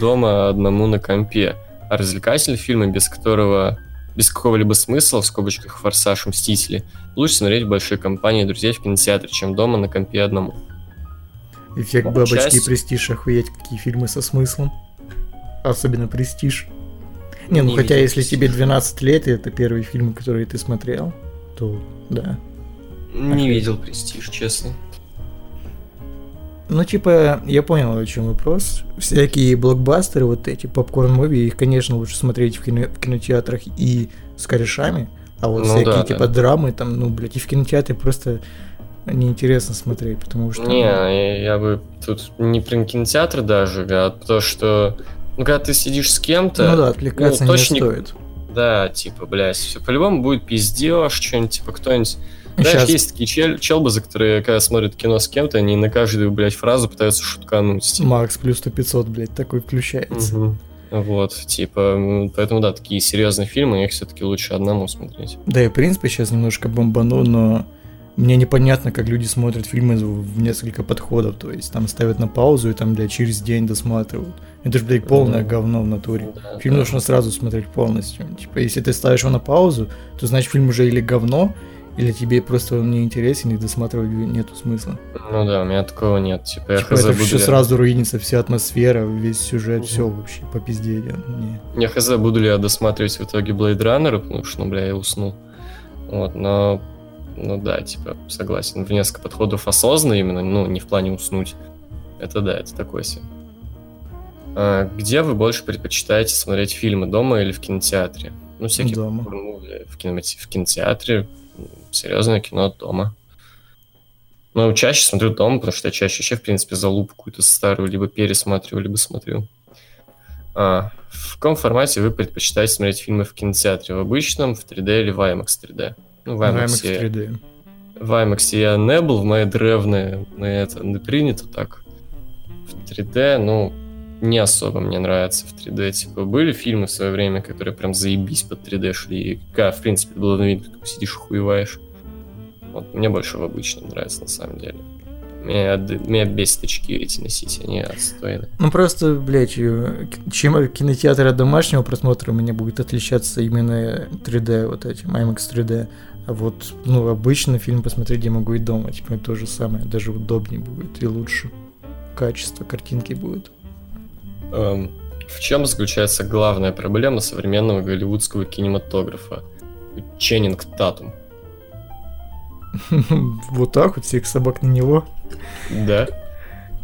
дома одному на компе, а развлекательные фильмы, без которого без какого-либо смысла, в скобочках «Форсаж», «Мстители», лучше смотреть в большой компании друзей в кинотеатре, чем дома на компе одному. Эффект бабочки и престиж, охуеть, какие фильмы со смыслом. Особенно престиж. Не, ну Не хотя если «Престиж». тебе 12 лет, и это первый фильм, который ты смотрел, то да. Не Охренеть. видел «Престиж», честно. Ну, типа, я понял, о чем вопрос. Всякие блокбастеры, вот эти попкорн-муви, их, конечно, лучше смотреть в, кино- в кинотеатрах и с корешами. А вот Ну всякие да, типа да. драмы там, ну, блядь, и в кинотеатре просто неинтересно смотреть, потому что... Не, я, я бы тут не про кинотеатр даже, а то, что... Ну, когда ты сидишь с кем-то... Ну да, отвлекаться ну, точно не- стоит. Да, типа, блядь, все по-любому будет пиздеж, что-нибудь, типа, кто-нибудь... Знаешь, Щас. есть такие чел- челбы, которые, когда смотрят кино с кем-то, они на каждую, блядь, фразу пытаются шуткануть. типа. Макс плюс 100 500, блядь, такой включается. Мгм. Вот, типа, поэтому, да, такие серьезные фильмы, их все-таки лучше одному смотреть. Да, и в принципе сейчас немножко бомбану, но мне непонятно, как люди смотрят фильмы в несколько подходов. То есть там ставят на паузу и там, блядь, через день досматривают. Это же, блядь, полное Мгм. говно в натуре. Да, Фильм нужно сразу смотреть полностью. Типа, если ты ставишь его на паузу, то значит фильм уже или говно, или тебе просто он не интересен, и досматривать нету смысла. Ну да, у меня такого нет. Типа, я Типа, хз это буду все сразу руинится, вся атмосфера, весь сюжет, Мгм. все вообще по пизде идет. Не. Я хз, буду ли я досматривать в итоге Blade Runner, потому что, ну, бля, я уснул. Вот, но, ну да, типа, согласен. В несколько подходов осознанно именно, ну, не в плане уснуть. Это да, это такое себе. А, где вы больше предпочитаете смотреть фильмы, дома или в кинотеатре? Ну, всякие Дома. в, кино- в кинотеатре, серьезное кино дома. Ну, чаще смотрю дома, потому что я чаще вообще, в принципе, залупу какую-то старую либо пересматриваю, либо смотрю. А, в каком формате вы предпочитаете смотреть фильмы в кинотеатре? В обычном, в 3D или в IMAX 3D? Ну, в IMAX, IMAX я- 3D. в IMAX я не был, в моей древне на это не принято так. В 3D, ну, не особо мне нравится в 3D. Типа, были фильмы в свое время, которые прям заебись под 3D шли. И, да, в принципе, было видно, как сидишь хуеваешь. Вот, мне больше в обычном нравится, на самом деле. Меня, меня бесит очки эти носить, они отстойные. Ну просто, блядь, э, чем кинотеатр от домашнего просмотра у меня будет отличаться именно 3D, вот этим, IMAX 3D. А вот, ну, обычно фильм посмотреть я могу и дома, типа, то же самое, даже удобнее будет и лучше. Качество картинки будет. Эм, в чем заключается главная проблема современного голливудского кинематографа? Ченнинг Татум. Вот так вот, всех собак на него. Да.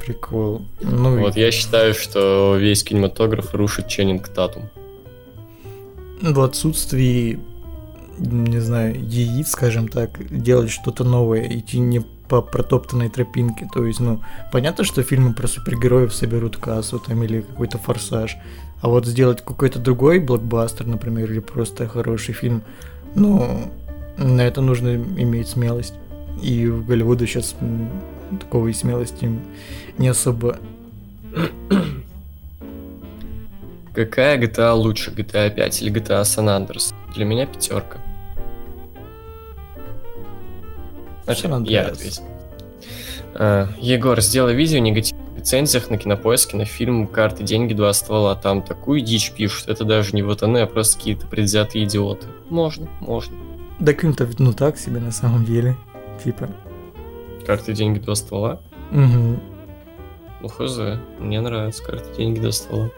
Прикол. Ну, и- Вот я считаю, что весь кинематограф рушит Ченнинг Татум. в отсутствии, не знаю, яиц, скажем так, делать что-то новое, идти не по протоптанной тропинке. То есть, ну, понятно, что фильмы про супергероев соберут кассу там или какой-то форсаж. А вот сделать какой-то другой блокбастер, например, или просто хороший фильм, ну, на это нужно иметь смелость. И в Голливуде сейчас такого и смелости не особо. Какая GTA лучше, GTA 5 или GTA San Andreas? Для меня пятерка. San я Andreas. ответил. А, Егор, сделай видео о негативных рецензиях на кинопоиске на фильм «Карты, деньги, два ствола». Там такую дичь пишут. Это даже не ВТН, а просто какие-то предвзятые идиоты. Можно, можно. Да фильм-то, ну так себе на самом деле. Типа. «Карты, деньги, два ствола». Мгм. Ну, хз. Мне нравится «Карты, деньги, два ствола».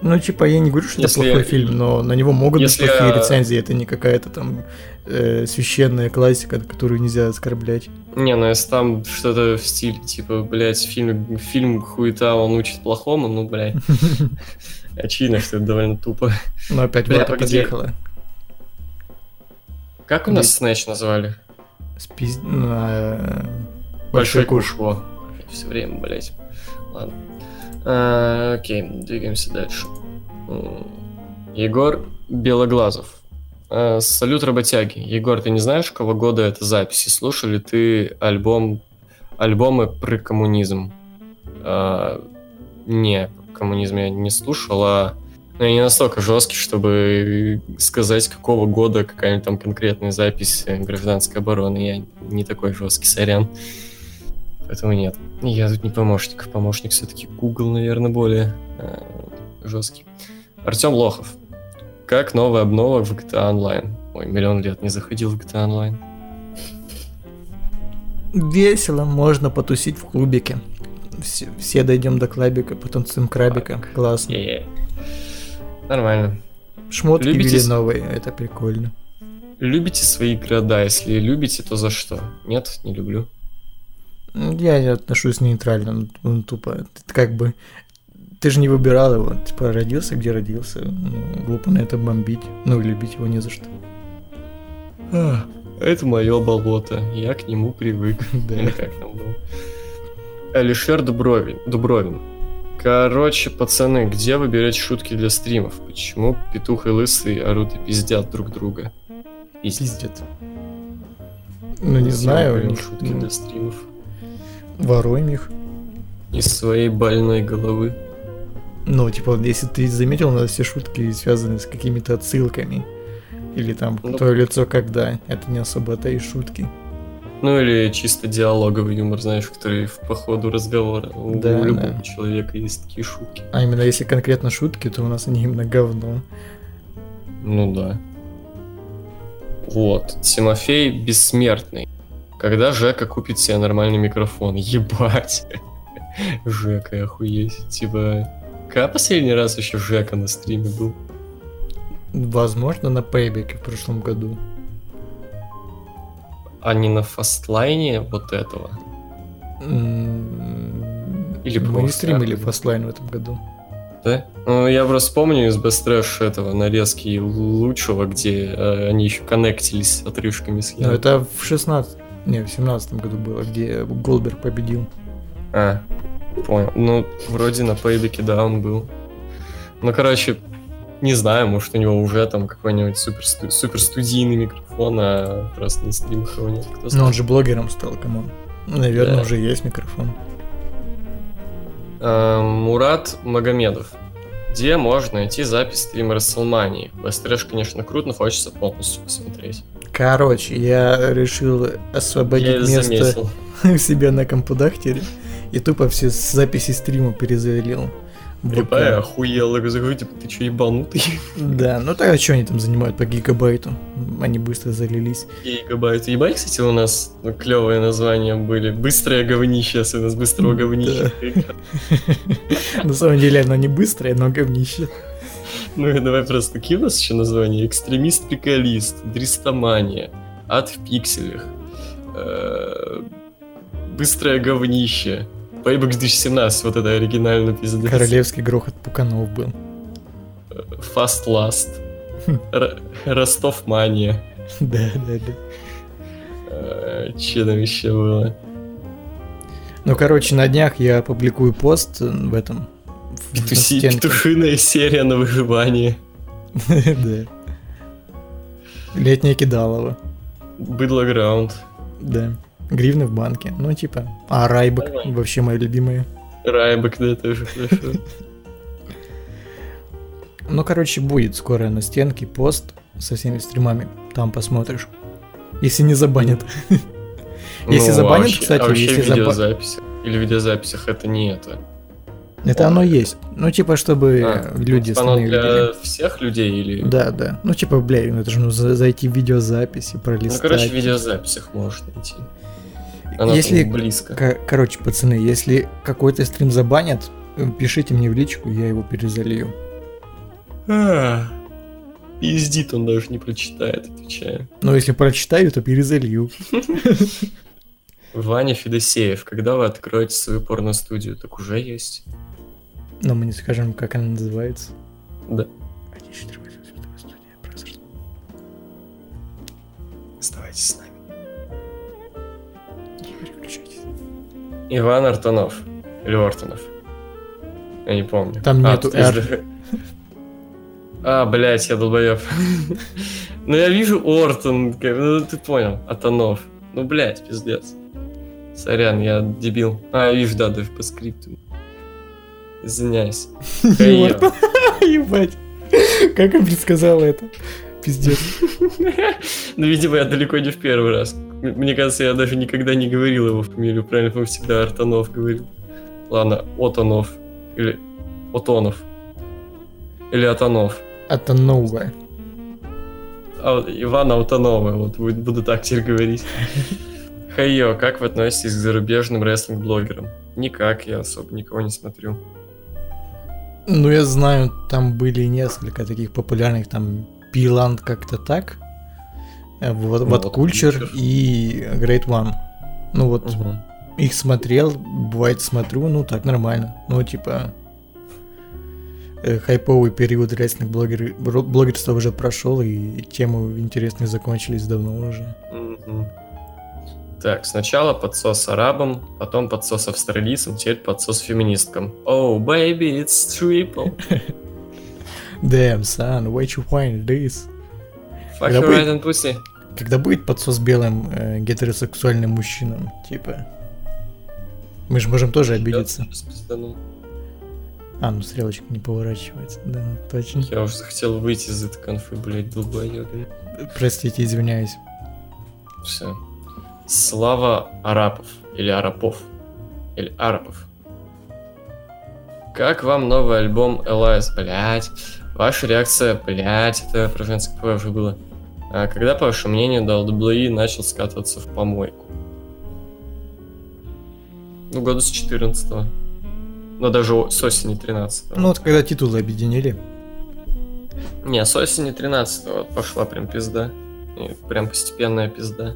Ну, типа, я не говорю, что Если- это плохой фильм, но на него могут Если быть плохие рецензии. Это не какая-то там э, священная классика, которую нельзя оскорблять. Не, ну если там что-то в стиле, типа, блядь, фильм, фильм хуета, он учит плохому, ну, блядь. Очевидно, что это довольно тупо. Но опять Бля, подъехала. Как у нас Снэч назвали? Спиз... э, Большой куш. Все время, блядь. Ладно. А, окей, двигаемся дальше. Егор Белоглазов. А, салют, работяги. Егор, ты не знаешь, какого года это записи? Слушал ли ты альбом, альбомы про коммунизм? А, не, коммунизм я не слушал, а ну, я не настолько жесткий, чтобы сказать, какого года какая-нибудь там конкретная запись э, гражданской обороны. Я не такой жесткий, сорян. Поэтому нет. Я тут не помощник. Помощник все-таки Google, наверное, более э, жесткий. Артем Лохов. Как новая обнова в GTA Online? Ой, миллион лет не заходил в GTA Online. Весело, можно потусить в клубике. Все, все дойдем до клабика, потанцуем крабика. Классно. Е-е. Нормально. Шмотки Любите ввели новые, это прикольно. Любите свои города? Если любите, то за что? Нет, не люблю. Я не отношусь нейтрально, ну, ну, тупо. Ты как бы... Ты же не выбирал его, типа родился, где родился. Ну, глупо на это бомбить. Ну, и любить его не за что. А, Это мое болото, я к нему привык. Да. Или как там было? Алишер Дубровин. Дубровин. Короче, пацаны, где вы берете шутки для стримов? Почему петух и лысый орут и пиздят друг друга? Пиздец. Ну, не знаю, у Берем них шутки ну, для стримов. воруем их. Из своей больной головы. Ну, типа, если ты заметил, у нас все шутки связаны с какими-то отсылками. Или там Ну. «Твое лицо когда?» Это не особо-то и шутки. Ну или чисто диалоговый юмор, знаешь, который в по ходу разговора. У Да, любого да. человека есть такие шутки. А именно если конкретно шутки, то у нас они именно говно. Ну да. Вот. Тимофей бессмертный. Когда Жека купит себе нормальный микрофон? Ебать. Жека, охуеть. Типа, когда последний раз еще Жека на стриме был? Возможно, на Payback е в прошлом году. А не на Fastlane е вот этого? Или Мы стримили Fastlane в этом году. Да? Ну, я просто помню из Best Trash этого нарезки лучшего, где э, они еще коннектились отрывками с Яной. это в 16 не, в 17 году было, где Голдберг победил. А, понял. Ну, вроде на Payback е, да, он был. Ну, короче, не знаю, может, у него уже там какой-нибудь супер, супер студийный микрофон, а просто на стримах его нет. Кто Но он же блогером стал, come on. Наверное, Да. уже есть микрофон. А, Мурат Магомедов. Где можно найти запись стрима Рестлмании? Trash, конечно, круто, но хочется полностью посмотреть. Короче, я решил освободить Я место себя на компудахтере и тупо все записи стрима перезавелил. Типа, ВК. я охуел, я говорю, типа, ты что, ебанутый? Да, ну тогда что они там занимают по гигабайту? Они быстро залились. Гигабайт. Ебать, кстати, у нас ну, клевые названия были. Быстрое говнище, особенно с быстрого говнища. На самом деле оно не быстрое, но говнище. Ну и давай просто, какие у нас еще названия? Экстремист-приколист, Дристомания, Ад в пикселях, э, Быстрое говнище, Payback 2017, вот это оригинально пиздец. Королевский грохот пуканов был. Fast Last, Ростов Мания. Да, да, да. Э, Че там еще было? Ну, короче, на днях я опубликую пост в этом. Петуси-. Петушиная серия на выживание. Да. Летняя кидалова. Быдло Граунд. Да. Гривны в банке. Ну, типа. А, Райбек. Давай. Вообще мои любимые. Райбек, да, тоже хорошо. Ну, короче, будет скоро на стенке пост со всеми стримами. Там посмотришь. Если не забанят. Если Ну, забанят, вообще- кстати, а вообще если в заба- видеозаписях. Или в видеозаписях это не это. Это оно есть. Ну, типа, чтобы А, люди Оно остальные для видели. всех людей или... Да, да. Ну, типа, бля, ну это же нужно зайти в видеозапись и Ну, пролистать. короче, в видеозаписях можешь найти. Оно Если близко. Ко- Короче, пацаны, если какой-то стрим забанят, э, пишите мне в личку, я его перезалью. А, Пиздит, он даже не прочитает, отвечаю. Но если прочитаю, то перезалью. Ваня Федосеев, когда вы откроете свою порно-студию? Так уже есть. Но мы не скажем, как она называется. Да. 1438 студия «Прозрак». Оставайтесь с нами. Иван Артонов. Или Ортонов. Я не помню. Там А, нету «Р». даже- А, блядь, я долбоеб. Ну я вижу Ортон, ну ты понял, Атонов. Ну, блядь, пиздец. Сорян, я дебил. А, я вижу, да, даже по скрипту. Извиняюсь. Ебать. Как он предсказал это? Пиздец. Ну, видимо, я далеко не в первый раз. Мне кажется, я даже никогда не говорил его фамилию, правильно, по всегда Артонов говорил. Ладно, Отонов. Или Отонов. Или Атонов. Это новое. А, Ивана Аутонова, вот буду, так теперь говорить. Хайо, как вы относитесь к зарубежным рестлинг-блогерам? Никак, я особо никого не смотрю. Ну, я знаю, там были несколько таких популярных, там, Пиланд как-то так, вот, Ну, вот вот Culture. и Great One. Ну, вот Мгм. их смотрел, бывает смотрю, ну, так, нормально. Ну, типа, э, хайповый период рестлинг блогер, блогерства уже прошел, и темы интересные закончились давно уже. Мгм. Так, сначала подсос арабам, потом подсос австралийцам, теперь подсос феминисткам. Oh, baby, it's triple. Damn, son, why you find this? Fuck Да you будет. right and pussy. Когда будет подсос белым э, гетеросексуальным мужчинам, типа... Мы же можем тоже обидеться. А, ну стрелочка не поворачивается, да, точно. Я уже захотел выйти из этой конфы, блядь, долбоёбин. Простите, извиняюсь. Все. Слава Арапов. Или Арапов. Или Арапов. Как вам новый альбом Элайс? Блять. Ваша реакция, блять, это про женское уже было. А когда, по вашему мнению, WWE начал скатываться в помойку? Ну, года с 14 -го. Но даже с осени 13 Ну вот когда титулы объединили. Не, с осени 13 вот пошла прям пизда. И прям постепенная пизда.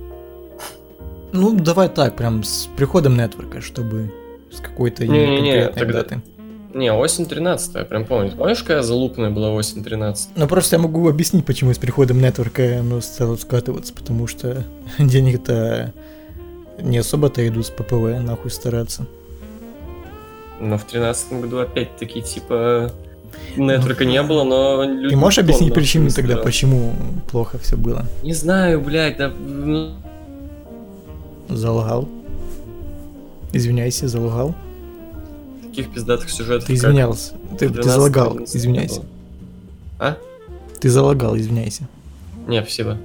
Ну, давай так, прям с приходом нетворка, чтобы с какой-то Не-не-не, конкретной тогда- даты. Не, осень 13 я прям помню. Помнишь, какая залупная была осень 13 Ну просто я могу объяснить, почему с приходом нетворка оно стало скатываться, потому что денег-то не особо-то идут с ППВ, нахуй стараться. Но в 13 году опять-таки, типа, нетворка не было, но люди... И можешь объяснить причину тогда, почему плохо все было? Не знаю, блядь, да... ну, Залагал. Извиняйся, залагал. Таких пиздатых сюжетов, Ты извинялся. Ты, ты 12-м залагал, 11-м не извиняйся. А? Ты залагал, извиняйся. Не, спасибо.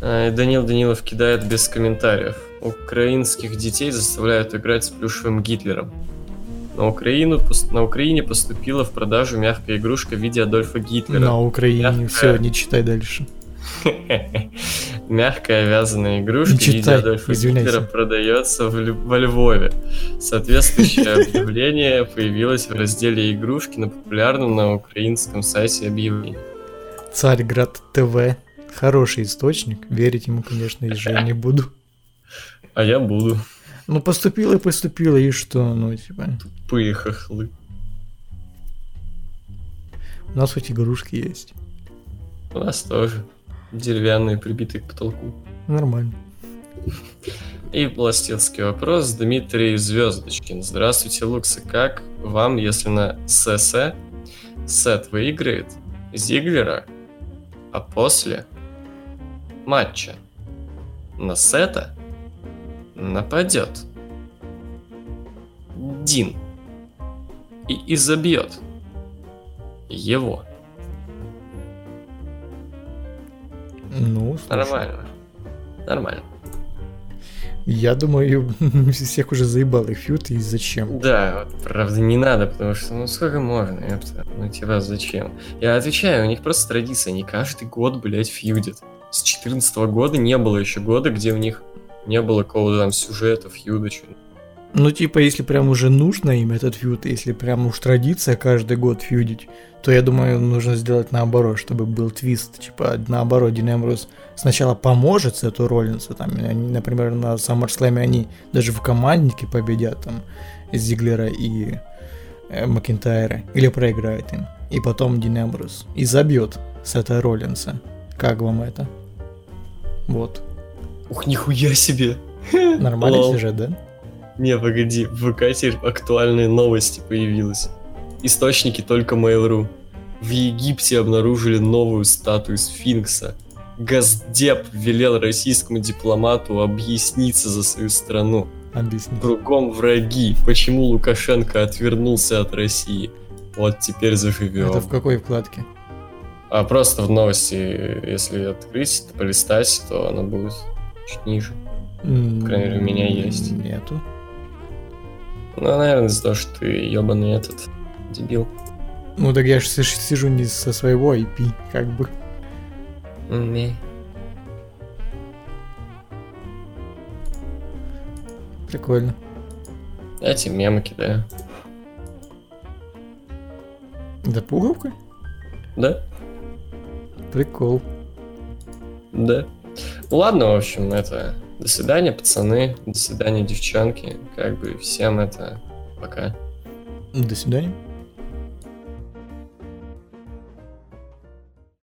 Э, Данил Данилов кидает без комментариев. Украинских детей заставляют играть с плюшевым Гитлером. На, Украину, на Украине поступила в продажу мягкая игрушка в виде Адольфа Гитлера. На Украине. Мягкая. Все, не читай дальше. Мягкая вязаная игрушка читай, Адольфа. Гитлера продается в Лю- во Львове. Соответствующее объявление появилось в разделе игрушки на популярном на украинском сайте объявлений. Царьград ТВ. Хороший источник. Верить ему, конечно, же не буду. А я буду. Ну, поступило и поступило, и что? Ну, типа, Пые хохлы. у нас хоть игрушки есть. У нас тоже. Деревянные, прибитые к потолку. Нормально. И пластинский вопрос. Дмитрий Звездочкин. Здравствуйте, Луксы. Как вам, если на СС сет выиграет Зиглера, а после матча на сета нападет Дин и изобьет его? Ну, слушай, Нормально. Нормально. Я думаю, всех уже заебал их фьют, и зачем? Да, вот, правда, не надо, потому что, ну, сколько можно, ёпта? Ну, типа, зачем? Я отвечаю, у них просто традиция, они каждый год, блядь, фьюдят. С 14 года не было еще года, где у них не было какого-то там сюжета, фьюда, чё- Ну, типа, если прям уже нужно им этот фьюд, если прям уж традиция каждый год фьюдить, то я думаю, нужно сделать наоборот, чтобы был твист. Типа, наоборот, Дин Эмбрус сначала поможет Сету Роллинсу, там, они, например, на SummerSlam они даже в команднике победят, там, Зиглера и э, Макинтайра, или проиграет им. И потом Дин Эмбрус и забьет Сета Роллинса. Как вам это? Вот. Ух, нихуя себе! Нормальный сюжет, да? Не, погоди, в ВК теперь актуальные новости появились. Источники только Mail.ru. В Египте обнаружили новую статую сфинкса. Газдеп велел российскому дипломату объясниться за свою страну. Объясни. Кругом враги. Почему Лукашенко отвернулся от России? Вот теперь заживем. Это в какой вкладке? А просто в новости, если открыть, полистать, то она будет чуть ниже. По крайней мере, у меня есть. Нету. Ну, наверное, из-за того, что ты ебаный этот дебил. Ну так я же сижу не со своего IP, как бы. Не. Прикольно. Я тебе мемы кидаю. Да пуговка? Да? Прикол. Да. Ладно, в общем, это... До свидания, пацаны. До свидания, девчонки. Как бы всем это... Пока. До свидания.